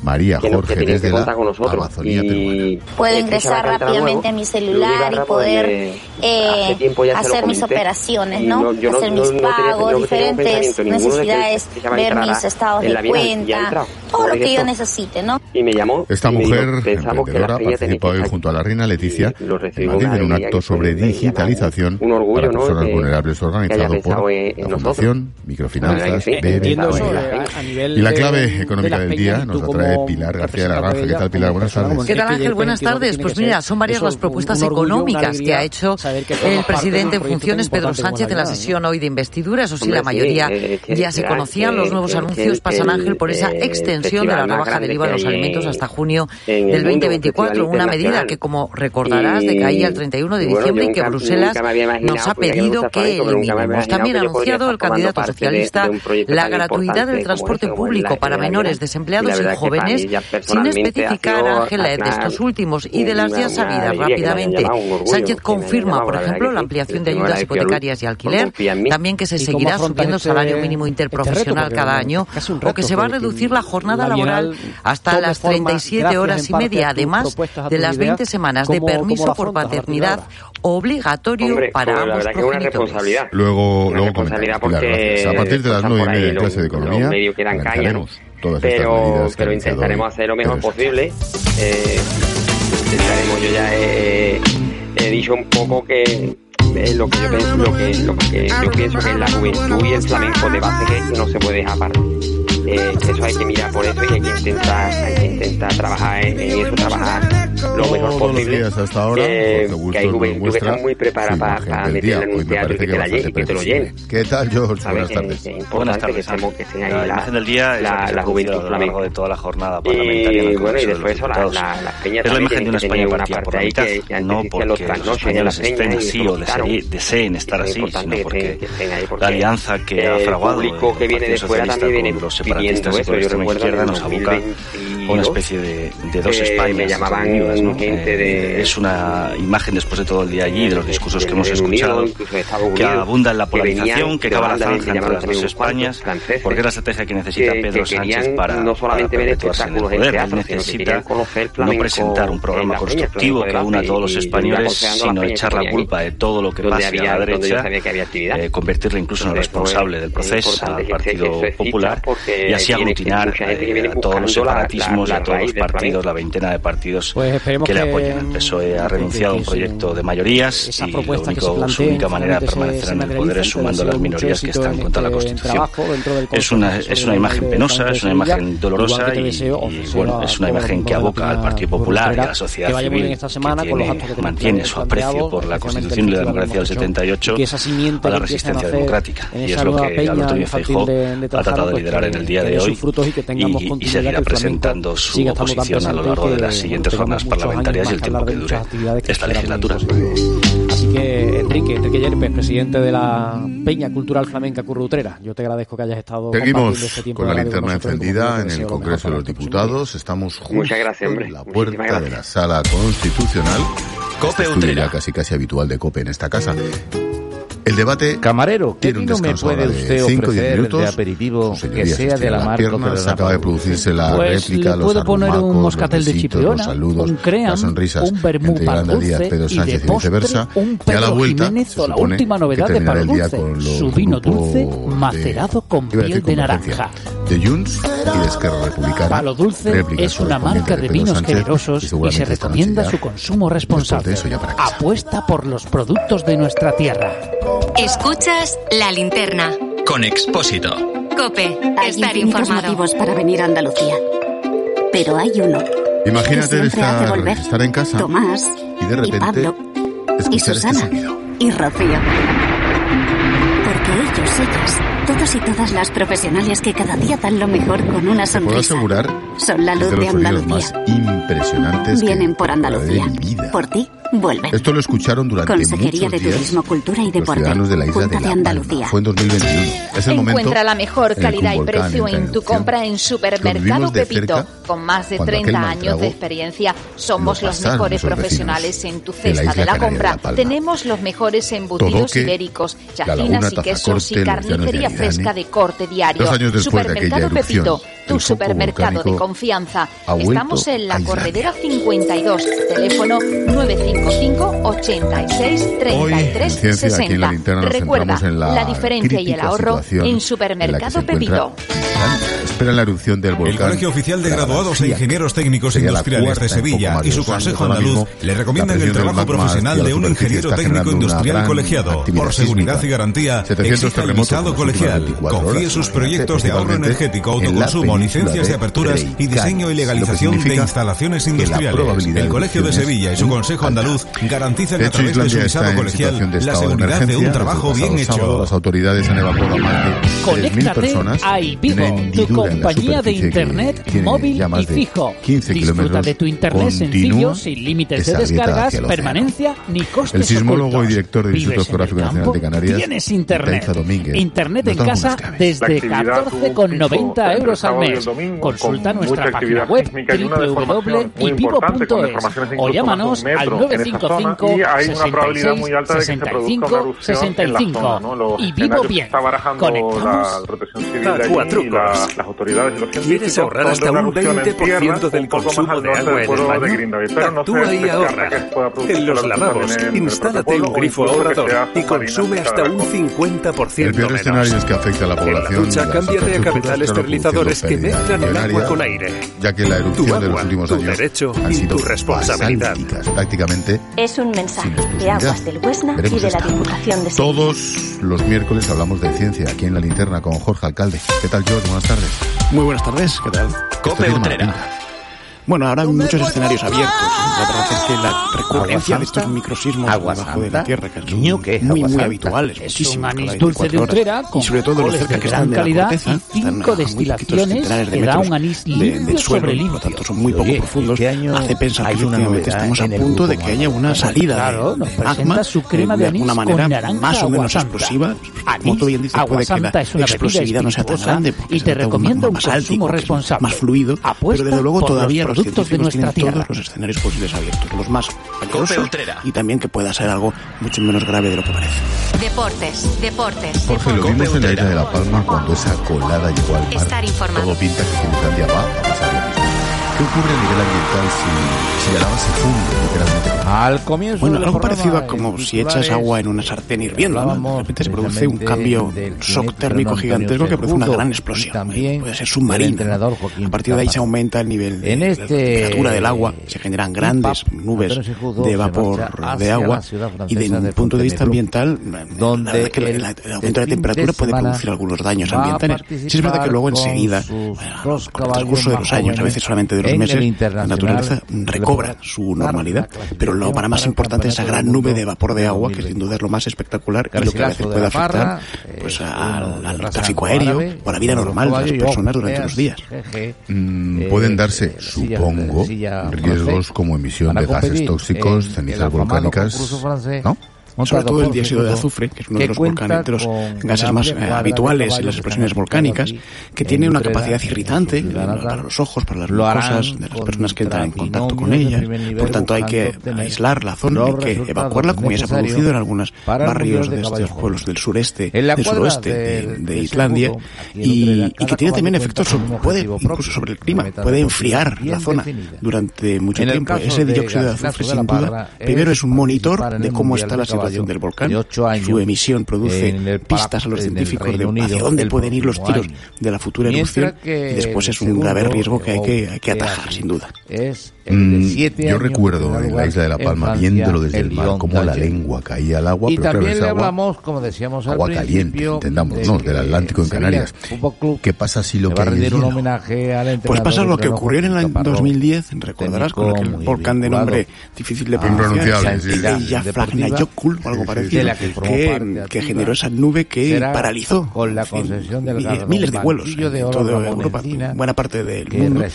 María Jorge que desde la con nosotros. Amazonía y Puedo ingresar rápidamente a mi celular y poder eh, hacer mis operaciones, ¿no? hacer mis pagos, diferentes necesidades, ver mis estados de cuenta, todo lo que yo necesite, ¿no? Y me llamó. Esta mujer, emprendedora, participa hoy junto a la reina Leticia en un acto sobre digitalización para personas vulnerables organizado por la Fundación Microfinanzas de y la clave económica del día nos la trae Pilar García de la ¿Qué tal, Pilar? Buenas tardes. ¿Qué tal, Ángel? Buenas tardes. Pues mira, son varias las propuestas económicas que ha hecho el presidente en funciones, Pedro Sánchez, en la sesión hoy de investidura. Eso sí, la mayoría ya se conocían. Los nuevos anuncios pasan, Ángel, por esa extensión de la rebaja del IVA en los alimentos hasta junio del 2024. Una medida que, como recordarás, decaía el 31 de diciembre y que Bruselas nos ha pedido que eliminemos. También ha anunciado el candidato socialista la gratuidad del transporte transporte público para menores desempleados y jóvenes, sin especificar, a Ángela, de estos últimos y de las ya sabidas rápidamente. Sánchez confirma, por ejemplo, la ampliación de ayudas hipotecarias y alquiler, también que se seguirá subiendo el salario mínimo interprofesional cada año o que se va a reducir la jornada laboral hasta las 37 horas y media, además de las 20 semanas de permiso por paternidad obligatorio Hombre, para pues, ambos la verdad que es una responsabilidad. Luego, una luego responsabilidad porque claro, a partir de las nueve y media en clase de economía, medio que eran todas pero, estas pero intentaremos hacer lo mejor posible. Eh, yo ya he, he dicho un poco que eh, lo que yo pienso, lo que, lo que yo pienso que es la juventud y el flamenco de base que no se puede dejar aparte. Eh, eso hay que mirar por eso y hay que intentar, hay que intentar trabajar en, en eso, trabajar lo mejor posible. Días hasta ahora, eh, que hay juventud que está muy preparada para, para meterla en un teatro y que te la lleve que te lo llene. ¿Qué tal, George? Buenas tardes. Es importante que, estemos, que estén ahí la, la imagen del día la, la juventud flamenca. de toda la jornada parlamentaria. Y bueno, y después eso, la, peña Es la imagen de una España partida por la mitad, no porque los españoles estén así o deseen estar así, sino porque la alianza que ha fraguado el público que viene de fuera también viene pidiendo eso. Yo nos aboca una especie de, dos Españas. Me eh, es una imagen después de todo el día allí, de los discursos que hemos escuchado, que abunda en la polarización, que acaba la zanja entre las dos Españas, porque es la estrategia que necesita Pedro Sánchez para, no solamente para en el poder. Necesita no presentar un programa constructivo que una a todos los españoles, sino echar la culpa de todo lo que pase a la derecha, eh, convertirla incluso en el responsable del proceso al Partido Popular y así aglutinar eh, a todos los separatismos la- separatismos la- y a todos los partidos, la veintena de partidos Pues esperemos que le que- apoyan. El PSOE ha que- renunciado a un que- proyecto de mayorías y lo que su única manera de se- permanecer en se el poder es sumando que las minorías que están contra la Constitución. trabajo dentro del Es una, es una imagen penosa, es una imagen dolorosa que y, deseo, y, ofrecer bueno, a es una imagen que aboca al Partido Popular y a la sociedad que civil que tiene- que mantiene su aprecio por la Constitución y la democracia del Festival del 78 y que esa simiente a la que a resistencia democrática. Y es lo que Alberto Núñez Feijóo ha tratado de pues liderar que- en el día que de hoy y que seguirá que presentando su oposición a lo largo de las siguientes jornadas parlamentarias y el tiempo que de dure esta legislatura. Así que, Enrique, Enrique Yerpes, presidente de la Peña Cultural Flamenca Currutrera, yo te agradezco que hayas estado Seguimos este tiempo con la linterna encendida en el Congreso de los Diputados. Estamos justo en la puerta de la sala constitucional. Cope Este Utrera. casi casi habitual de Cope en esta casa. El debate Camarero, ¿qué tiene un vino me descanso puede de usted 5 o 10 ofrecer minutos. de aperitivo que sea de la marca piernas, acaba de producirse la Pues réplica, los puedo poner un moscatel de los saludos, un cream, las sonrisas un vermú entre Yolanda Díaz, Pedro de Sánchez y viceversa. un y a la vuelta, Jiménez la última novedad de el día dulce, con de Junts y de Esquerra Republicana. Palo Dulce es una marca de, vinos Sánchez, generosos y, se recomienda su consumo responsable. Apuesta por los productos de nuestra tierra. Escuchas la linterna. Con Expósito. Cope, hay estar informado. motivos para venir a Andalucía, pero hay uno. Imagínate estar, en casa Tomás, y de repente y Pablo, y este Susana, y Rocío todos y todas las profesionales que cada día dan lo mejor con una sonrisa. Puedo asegurar, son la luz de, de Andalucía. Más impresionantes vienen por Andalucía. Por ti vuelven. Esto lo escucharon durante Consejería muchos de días Turismo, Cultura y Deporte. Los de la isla Andalucía. Fue en 2021. Encuentra la mejor calidad y precio en, tu compra en Supermercado Pepito. Con más de 30 años de experiencia, somos los mejores profesionales en tu cesta de la, compra. Tenemos los mejores embutidos ibéricos, chacinas y quesos y carnicería fresca de corte diario. Supermercado Pepito tu supermercado de confianza. Estamos en la Corredera 52, teléfono 955 86 33 60. Recuerda la, diferencia y el ahorro en Supermercado Pepito. Espera la erupción del volcán. El Colegio Oficial de Graduados e Ingenieros Técnicos Industriales de Sevilla y su Consejo Andaluz le recomiendan el trabajo profesional de un ingeniero técnico industrial colegiado. Por seguridad y garantía, exige el colegial. Confíe sus proyectos de ahorro energético, autoconsumo, licencias de aperturas y diseño y legalización de instalaciones industriales. El Colegio de Sevilla y su Consejo Andaluz garantizan a través de su visado colegial la seguridad de un trabajo bien hecho. Las autoridades han evacuado más de 3.000 personas. Vivo, tu compañía de internet móvil y fijo. Disfruta de tu internet sencillo, sin límites de descargas, permanencia ni costes El sismólogo y director del Instituto Geográfico Nacional de Canarias. Tienes internet. Internet en casa desde 14,90 euros al viernes. Consulta nuestra página web www.ipivo.es o llámanos al 955 65 65 y vivo bien. Conectamos Cuatrucos. ¿Quieres ahorrar hasta un 20% del consumo de agua en el baño? Actúa y ahorra. En los lavabos, instálate un grifo ahorrador y consume hasta un 50% El peor escenario es que afecta a la población. En la ducha, cámbiate a cabezales esterilizadores que mezclan el agua con aire. Ya que la erupción de los últimos años derecho ha sido tu responsabilidad. prácticamente. Es un mensaje de aguas del Huesna y de la Diputación de Sevilla. Todos los miércoles hablamos de ciencia aquí en la linterna con Jorge Alcalde. ¿Qué tal, George? Buenas tardes. Muy buenas tardes. ¿Qué tal? Cope Utrera. Bueno, ahora hay muchos escenarios abiertos. La verdad es que la recurrencia de estos microsismos agua debajo de la tierra, que es Niño, que es muy, muy habituales, muchísimas dulce de Utrera, con y sobre todo los cerca de que gran están calidad de la corteza, y cinco destilaciones de que da un anís limpio de, del suelo. Por lo tanto, son muy Oye, poco profundos. Este año hace pensar hay que novedad estamos a punto de que haya una salida claro, nos de magma, su eh, crema de, de alguna manera más o menos explosiva. Como tú bien dices, puede que la explosividad no sea tan grande, y te recomiendo un consumo responsable, más fluido, pero desde luego todavía los productos de nuestra tierra. Todos los escenarios posibles abiertos, los más peligrosos y también que pueda ser algo mucho menos grave de lo que parece. Deportes, deportes. Jorge, lo vimos en la isla de La Palma cuando esa colada llegó al mar. Estar informado. Todo pinta que Finlandia va a pasar que ocurre a nivel ambiental si, si la lava se funde literalmente? Al comienzo bueno, algo parecido a como si echas agua en una sartén hirviendo, ¿no? de repente se produce un cambio, shock térmico gigantesco que produce una gran explosión. Puede ser submarino. A partir de ahí se aumenta el nivel de en temperatura del agua, se generan grandes nubes de vapor de agua y desde un punto de vista ambiental, donde el, el, el aumento de la temperatura puede producir algunos daños ambientales. Sí es verdad que luego enseguida, bueno, con el transcurso de los años, a veces solamente de los meses, la naturaleza recobra su normalidad. Pero lo para más importante es esa gran nube de vapor de agua, que sin duda es lo más espectacular y lo que a veces puede afectar pues, al, tráfico aéreo o a la vida normal de las personas durante los días. Mm, pueden darse, supongo, riesgos como emisión de gases tóxicos, cenizas volcánicas, ¿no? Sobre todo el dióxido de azufre, que es uno que de los, volcanes, de los gases más eh, de habituales en las que explosiones volcánicas, que en tiene una capacidad irritante para los ojos, para las mucosas de las personas que entran en contacto con de nivel, Por tanto, hay que aislar la zona, hay que evacuarla, como ya se ha producido en algunos el barrios de de estos pueblos del sureste, la del suroeste de- de, de de ese Islandia grupo, aquí en y, Utrera, y que cada tiene también caballo efectos cuenta sobre, con un puede objetivo incluso propio, sobre el una clima, meta puede de enfriar construcción la situación del volcán, de ocho años, su emisión produce el, pistas a los científicos de hacia dónde pueden ir los tiros año. de la futura erupción y después es un grave riesgo que hay que, hay que atajar, sin duda. Es mm, yo recuerdo en la isla de La Palma Francia, viéndolo desde el, el mar, cómo la lengua caía al agua, y pero también claro, le hablamos, agua, como decíamos al agua caliente, entendámonos, de, no, del Atlántico en Canarias. ¿Qué pasa si lo que hay un homenaje al Pues pasa lo que ocurrió en el 2010, recordarás, con aquel volcán de nombre difícil de pronunciar, o algo parecido, que, generó esa nube que paralizó. miles de vuelos en toda Europa, buena parte del mundo,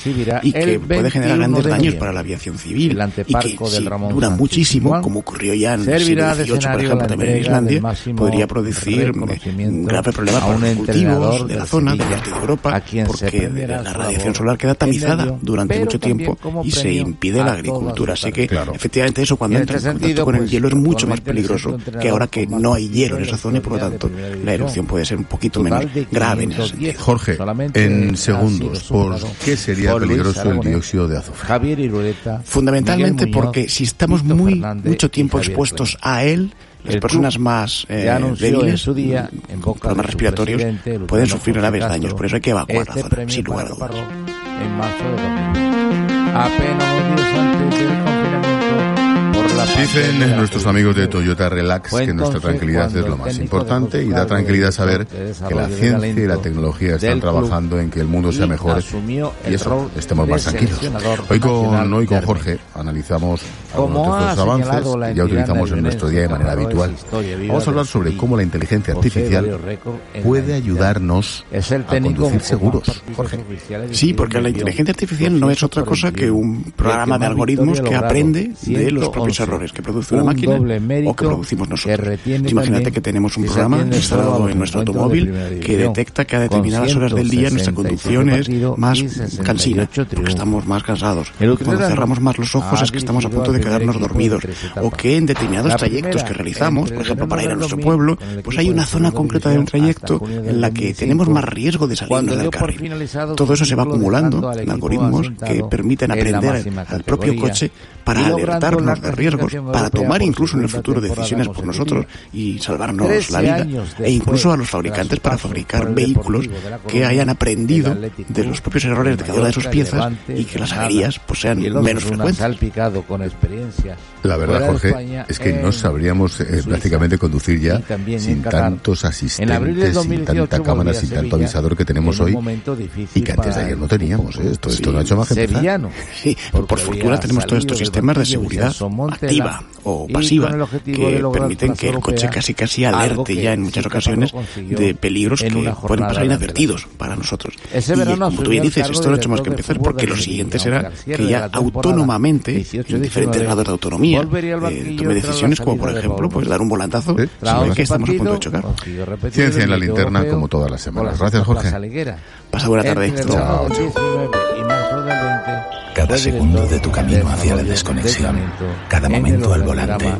y que puede generar grandes daños para la aviación civil, y que si dura muchísimo, como ocurrió ya en el siglo XVIII, por ejemplo, también en Islandia, podría producir un grave problema para los cultivos de la zona, del norte de Europa, porque la radiación solar queda tamizada durante mucho tiempo y se impide la agricultura. Así que, efectivamente, eso cuando entra en contacto con el hielo es mucho más peligroso peligroso que ahora que no hay hielo en esa zona y por lo tanto la erupción puede ser un poquito menos grave en ese sentido. Jorge, en segundos, ¿por qué sería peligroso el dióxido de azufre? Fundamentalmente porque si estamos muy mucho tiempo expuestos a él, las personas más eh, débiles, su día, mm, en problemas respiratorios, pueden sufrir graves daños. Por eso hay que evacuar este la zona, sin lugar a dudas. En marzo de 2000. Apenas dos días antes del Dicen nuestros amigos de Toyota Relax que nuestra tranquilidad es lo más importante y da tranquilidad saber que la ciencia y la tecnología están trabajando en que el mundo sea mejor y eso, estemos más tranquilos. Hoy con, hoy con Jorge analizamos algunos de los avances que ya utilizamos en nuestro día de manera habitual. Vamos a hablar sobre cómo la inteligencia artificial puede ayudarnos a conducir seguros. Jorge. Sí, porque la inteligencia artificial no es otra cosa que un programa de algoritmos que aprende de los propios errores que produce una máquina o que producimos nosotros. Imagínate que tenemos un programa instalado en nuestro automóvil que detecta que a determinadas horas del día nuestra conducción es más cansina, porque estamos más cansados. Cuando cerramos más los ojos es que estamos a punto de quedarnos dormidos. O que en determinados trayectos que realizamos, por ejemplo, para ir a nuestro pueblo, pues hay una zona concreta del trayecto en la que tenemos más riesgo de salirnos del carril. Todo eso se va acumulando en algoritmos que permiten aprender al propio coche para alertarnos de riesgos para tomar incluso en el futuro decisiones por nosotros y salvarnos la vida, e incluso a los fabricantes para fabricar vehículos que hayan aprendido de los propios errores de cada una de sus piezas y que las averías pues, sean menos frecuentes. La verdad, Jorge, es que no sabríamos eh, prácticamente conducir ya sin tantos asistentes, sin tanta cámara, sin tanto avisador que tenemos hoy y que antes de ayer no teníamos. ¿eh? Esto, esto no ha hecho más que por fortuna tenemos todos estos sistemas de seguridad activos activa o pasiva que permiten que el coche casi casi alerte ya en muchas ocasiones de peligros que pueden pasar inadvertidos para nosotros. Y como tú bien dices, esto no ha hecho más que empezar porque lo siguiente será que ya autónomamente, en diferentes grados de autonomía, eh, tome decisiones como por ejemplo pues dar un volantazo ¿Eh? sobre que estamos a punto de chocar. Ciencia en la linterna como todas las semanas. Gracias Jorge. Pasa buena tarde. Cada segundo de tu camino hacia la desconexión, cada momento al volante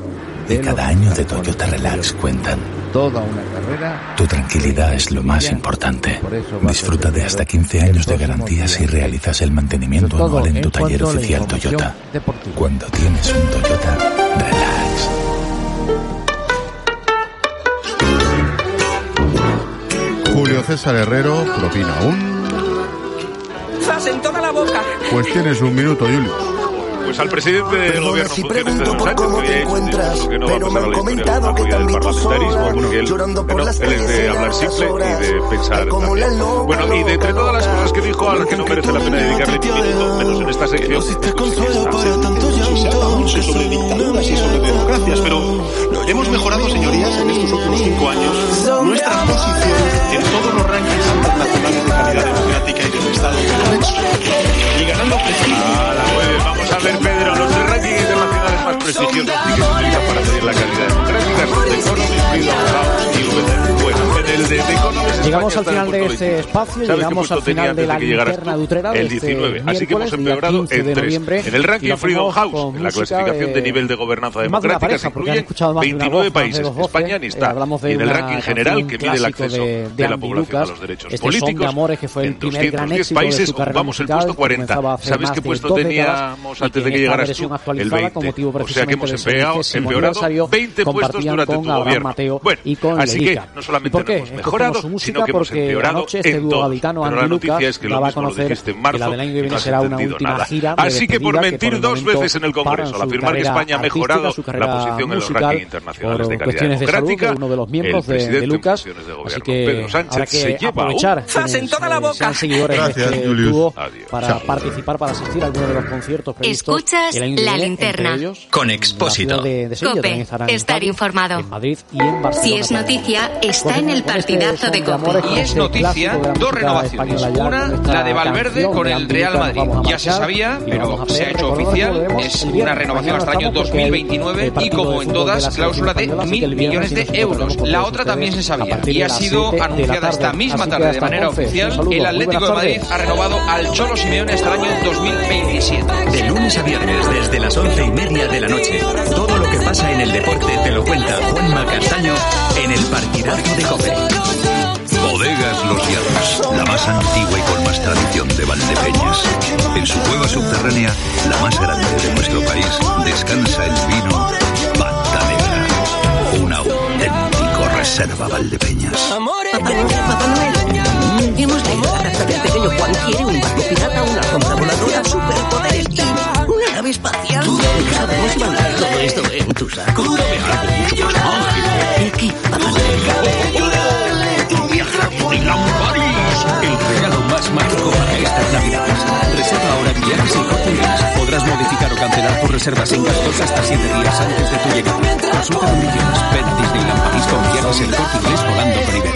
de cada año de Toyota Relax cuentan. Toda una carrera. Tu tranquilidad es lo más importante. Disfruta de hasta 15 años de garantías si realizas el mantenimiento anual en tu taller oficial Toyota. Cuando tienes un Toyota, relax. Julio César Herrero propina un. ¡Zas en toda la boca! Pues tienes un minuto, Julio. Pues al presidente del gobierno si pregunto por cómo te encuentras, pero me han comentado que también tú sobras, llorando por las calles de hablar simple y de pensar. Eh, bueno, y de entre todas las cosas que dijo, a las que no merece la pena dedicarle un minuto, menos en esta sección, se sobre dictaduras y sobre democracias, pero hemos mejorado, señorías, en estos últimos cinco años nuestras posiciones en todos los rankings internacionales de calidad democrática y de Estado. Y ganando precisamente. Vamos a ver. Pedro, los rankings internacionales más prestigiosos y que se utilizan para medir la calidad democrática son de Economist, Freedom House y VDR. Bueno, en el de The Economist Llegamos al final de este 15. espacio, ¿Sabes qué llegamos al final de la linterna de Utrera El este 19. Así que hemos empeorado 15 de en tres. noviembre, En el ranking Freedom House, en la clasificación de nivel de gobernanza democrática, se incluyen escuchado más de una 29 voz, más de países. España ni está. hablamos de Y en el ranking general que mide el acceso de- la población a los derechos Este políticos. Amores, que fue el en primer gran 210 éxito de países ocupamos el puesto que 40. comenzaba hace ¿Sabes más qué puesto teníamos antes de que que llegaras tú? El actualizada, 20. con motivo O sea que precisamente hemos empeorado, 20º empeorado aniversario, 20 puestos durante con tu Abraham gobierno. Mateo Bueno, y con así que Lerica. no ¿Y solamente por no qué? hemos mejorado, su sino música que hemos porque empeorado anoche este en todo. Pero Andy la noticia Lucas es que lo mismo lo conocer dijiste en que marzo la del año que viene no será una última nada. gira Así que por mentir por el dos veces en el Congreso, al afirmar que España ha mejorado su la carrera posición en los musical, rankings internacionales por de calidad cuestiones de salud, democrática, de uno de los miembros de, presidente de en Lucas. Así gobierno, que Pedro Sánchez, habrá se que lleva aprovechar un- quienes, en toda la eh, boca. seguidores Gracias, de este para participar, para asistir a alguno de los conciertos previstos Escuchas el año que La viene, Linterna. ellos, Con Expósito. de, de Sevilla, Cope, estar informado. en Madrid y en Barcelona. Si es noticia, está en el este partidazo de Cope. Y es noticia, dos renovaciones. Una, la de Valverde con el Real Madrid. Ya se sabía, pero se ha hecho oficial. Es una renovación hasta el año estamos porque hay, 2029 eh, y como en todas, la cláusula de mil millones de euros. La otra también se sabía y ha sido anunciada esta misma tarde de manera oficial. El Atlético de Madrid ha renovado al Cholo Simeone hasta el año 2027. De lunes a viernes desde las once y media de la noche. Todo lo que pasa en el deporte te lo cuenta Juanma Castaño en el partidazo de Cope. Bodegas Los Llanos, la más antigua y con más tradición de Valdepeñas. En su cueva subterránea, la más grande de nuestro país, descansa el vino Negra. Un auténtico reserva Valdepeñas. Papá Noel, Papá Noel. Hemos leído la carta del pequeño Juan. Quiere un barco pirata, una alfombra voladora, superpoderes y nave espacial. Sabemos mandar todo esto en tu saco. ¿El qué, Papá El regalo más mágico para estas navidades. Reserva ahora en viajes y corte. Podrás modificar o cancelar tus reservas sin gastos hasta 7 días antes de tu llegada. Consulta condiciones. Ven a Disneyland París con viajes el corte volando con.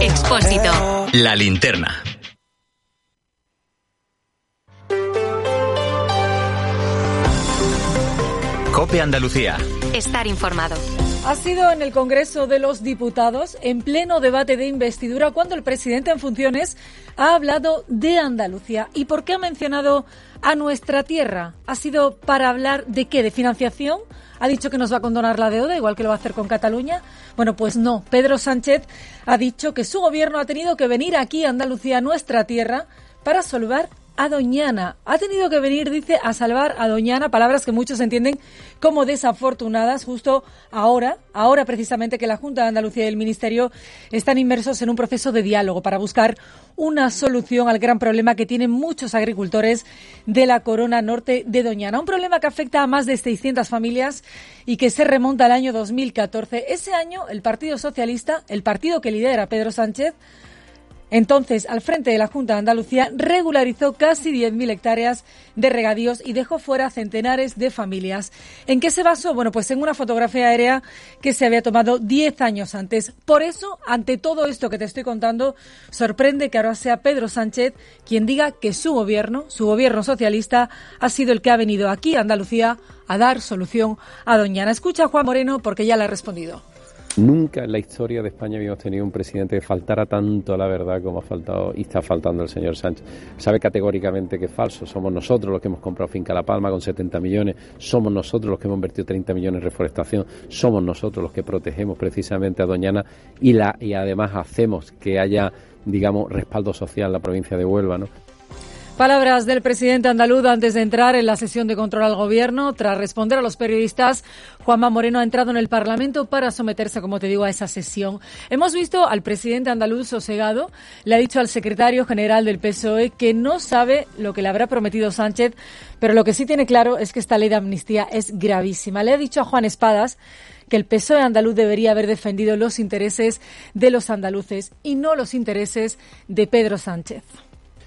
Expósito. La linterna. Cope Andalucía. Estar informado. Ha sido en el Congreso de los Diputados, en pleno debate de investidura, cuando el presidente en funciones ha hablado de Andalucía. ¿Y por qué ha mencionado a nuestra tierra? ¿Ha sido para hablar de qué? ¿De financiación? ¿Ha dicho que nos va a condonar la deuda, igual que lo va a hacer con Cataluña? Bueno, pues no. Pedro Sánchez ha dicho que su gobierno ha tenido que venir aquí a Andalucía, nuestra tierra, para salvar a Doñana. Ha tenido que venir, dice, a salvar a Doñana, palabras que muchos entienden como desafortunadas justo ahora, ahora precisamente que la Junta de Andalucía y el Ministerio están inmersos en un proceso de diálogo para buscar una solución al gran problema que tienen muchos agricultores de la corona norte de Doñana. Un problema que afecta a más de 600 familias y que se remonta al año 2014. Ese año, el Partido Socialista, el partido que lidera Pedro Sánchez, entonces, al frente de la Junta de Andalucía, regularizó casi 10.000 hectáreas de regadíos y dejó fuera centenares de familias. ¿En qué se basó? Bueno, pues en una fotografía aérea que se había tomado 10 años antes. Por eso, ante todo esto que te estoy contando, sorprende que ahora sea Pedro Sánchez quien diga que su gobierno, su gobierno socialista, ha sido el que ha venido aquí a Andalucía a dar solución a Doñana. Escucha a Juan Moreno porque ya le ha respondido. Nunca en la historia de España habíamos tenido un presidente que faltara tanto a la verdad como ha faltado y está faltando el señor Sánchez. Sabe categóricamente que es falso. Somos nosotros los que hemos comprado Finca La Palma con 70 millones. Somos nosotros los que hemos invertido 30 millones en reforestación. Somos nosotros los que protegemos precisamente a Doñana y, la, y además hacemos que haya, digamos, respaldo social en la provincia de Huelva, ¿no? Palabras del presidente andaluz antes de entrar en la sesión de control al gobierno. Tras responder a los periodistas, Juanma Moreno ha entrado en el Parlamento para someterse, como te digo, a esa sesión. Hemos visto al presidente andaluz sosegado. Le ha dicho al secretario general del PSOE que no sabe lo que le habrá prometido Sánchez, pero lo que sí tiene claro es que esta ley de amnistía es gravísima. Le ha dicho a Juan Espadas que el PSOE andaluz debería haber defendido los intereses de los andaluces y no los intereses de Pedro Sánchez.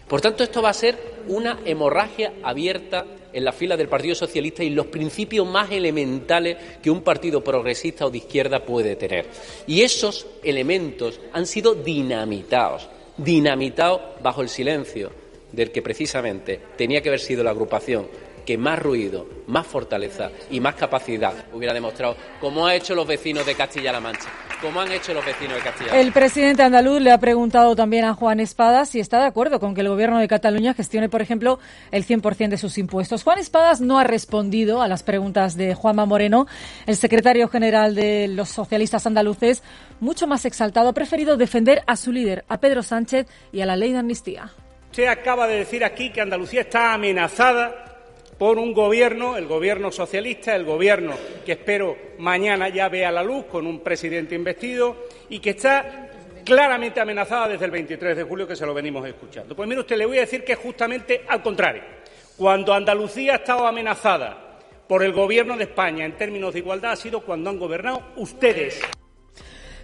Por tanto, esto va a ser una hemorragia abierta en la fila del Partido Socialista y los principios más elementales que un partido progresista o de izquierda puede tener. Y esos elementos han sido dinamitados, dinamitados bajo el silencio del que precisamente tenía que haber sido la agrupación que más ruido, más fortaleza y más capacidad hubiera demostrado, como ha hecho los vecinos de Castilla-La Mancha, como han hecho los vecinos de Castilla-La El presidente andaluz le ha preguntado también a Juan Espadas si está de acuerdo con que el gobierno de Cataluña gestione, por ejemplo, el 100% de sus impuestos. Juan Espadas no ha respondido a las preguntas de Juanma Moreno, el secretario general de los socialistas andaluces, mucho más exaltado, ha preferido defender a su líder, a Pedro Sánchez y a la ley de amnistía. Usted acaba de decir aquí que Andalucía está amenazada por un gobierno, el gobierno socialista, el gobierno que espero mañana ya vea la luz con un presidente investido y que está claramente amenazada desde el 23 de julio que se lo venimos escuchando. Pues mire usted, le voy a decir que justamente al contrario. Cuando Andalucía ha estado amenazada por el gobierno de España en términos de igualdad ha sido cuando han gobernado ustedes.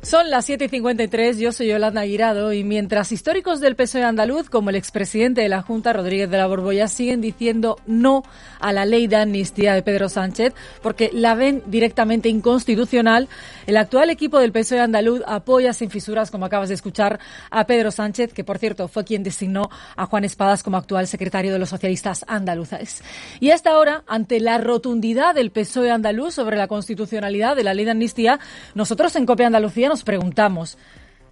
Son las 7 y 53, yo soy Yolanda Aguirado y mientras históricos del PSOE andaluz, como el expresidente de la Junta, Rodríguez de la Borbolla, siguen diciendo no a la ley de amnistía de Pedro Sánchez porque la ven directamente inconstitucional, el actual equipo del PSOE andaluz apoya sin fisuras, como acabas de escuchar, a Pedro Sánchez, que por cierto fue quien designó a Juan Espadas como actual secretario de los socialistas andaluces. Y hasta ahora, ante la rotundidad del PSOE andaluz sobre la constitucionalidad de la ley de amnistía, nosotros en Copia Andalucía nos preguntamos,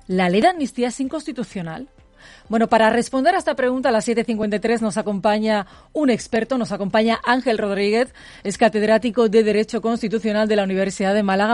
¿la ley de amnistía es inconstitucional? Bueno, para responder a esta pregunta a las 7.53 nos acompaña un experto, nos acompaña Ángel Rodríguez, es catedrático de Derecho Constitucional de la Universidad de Málaga.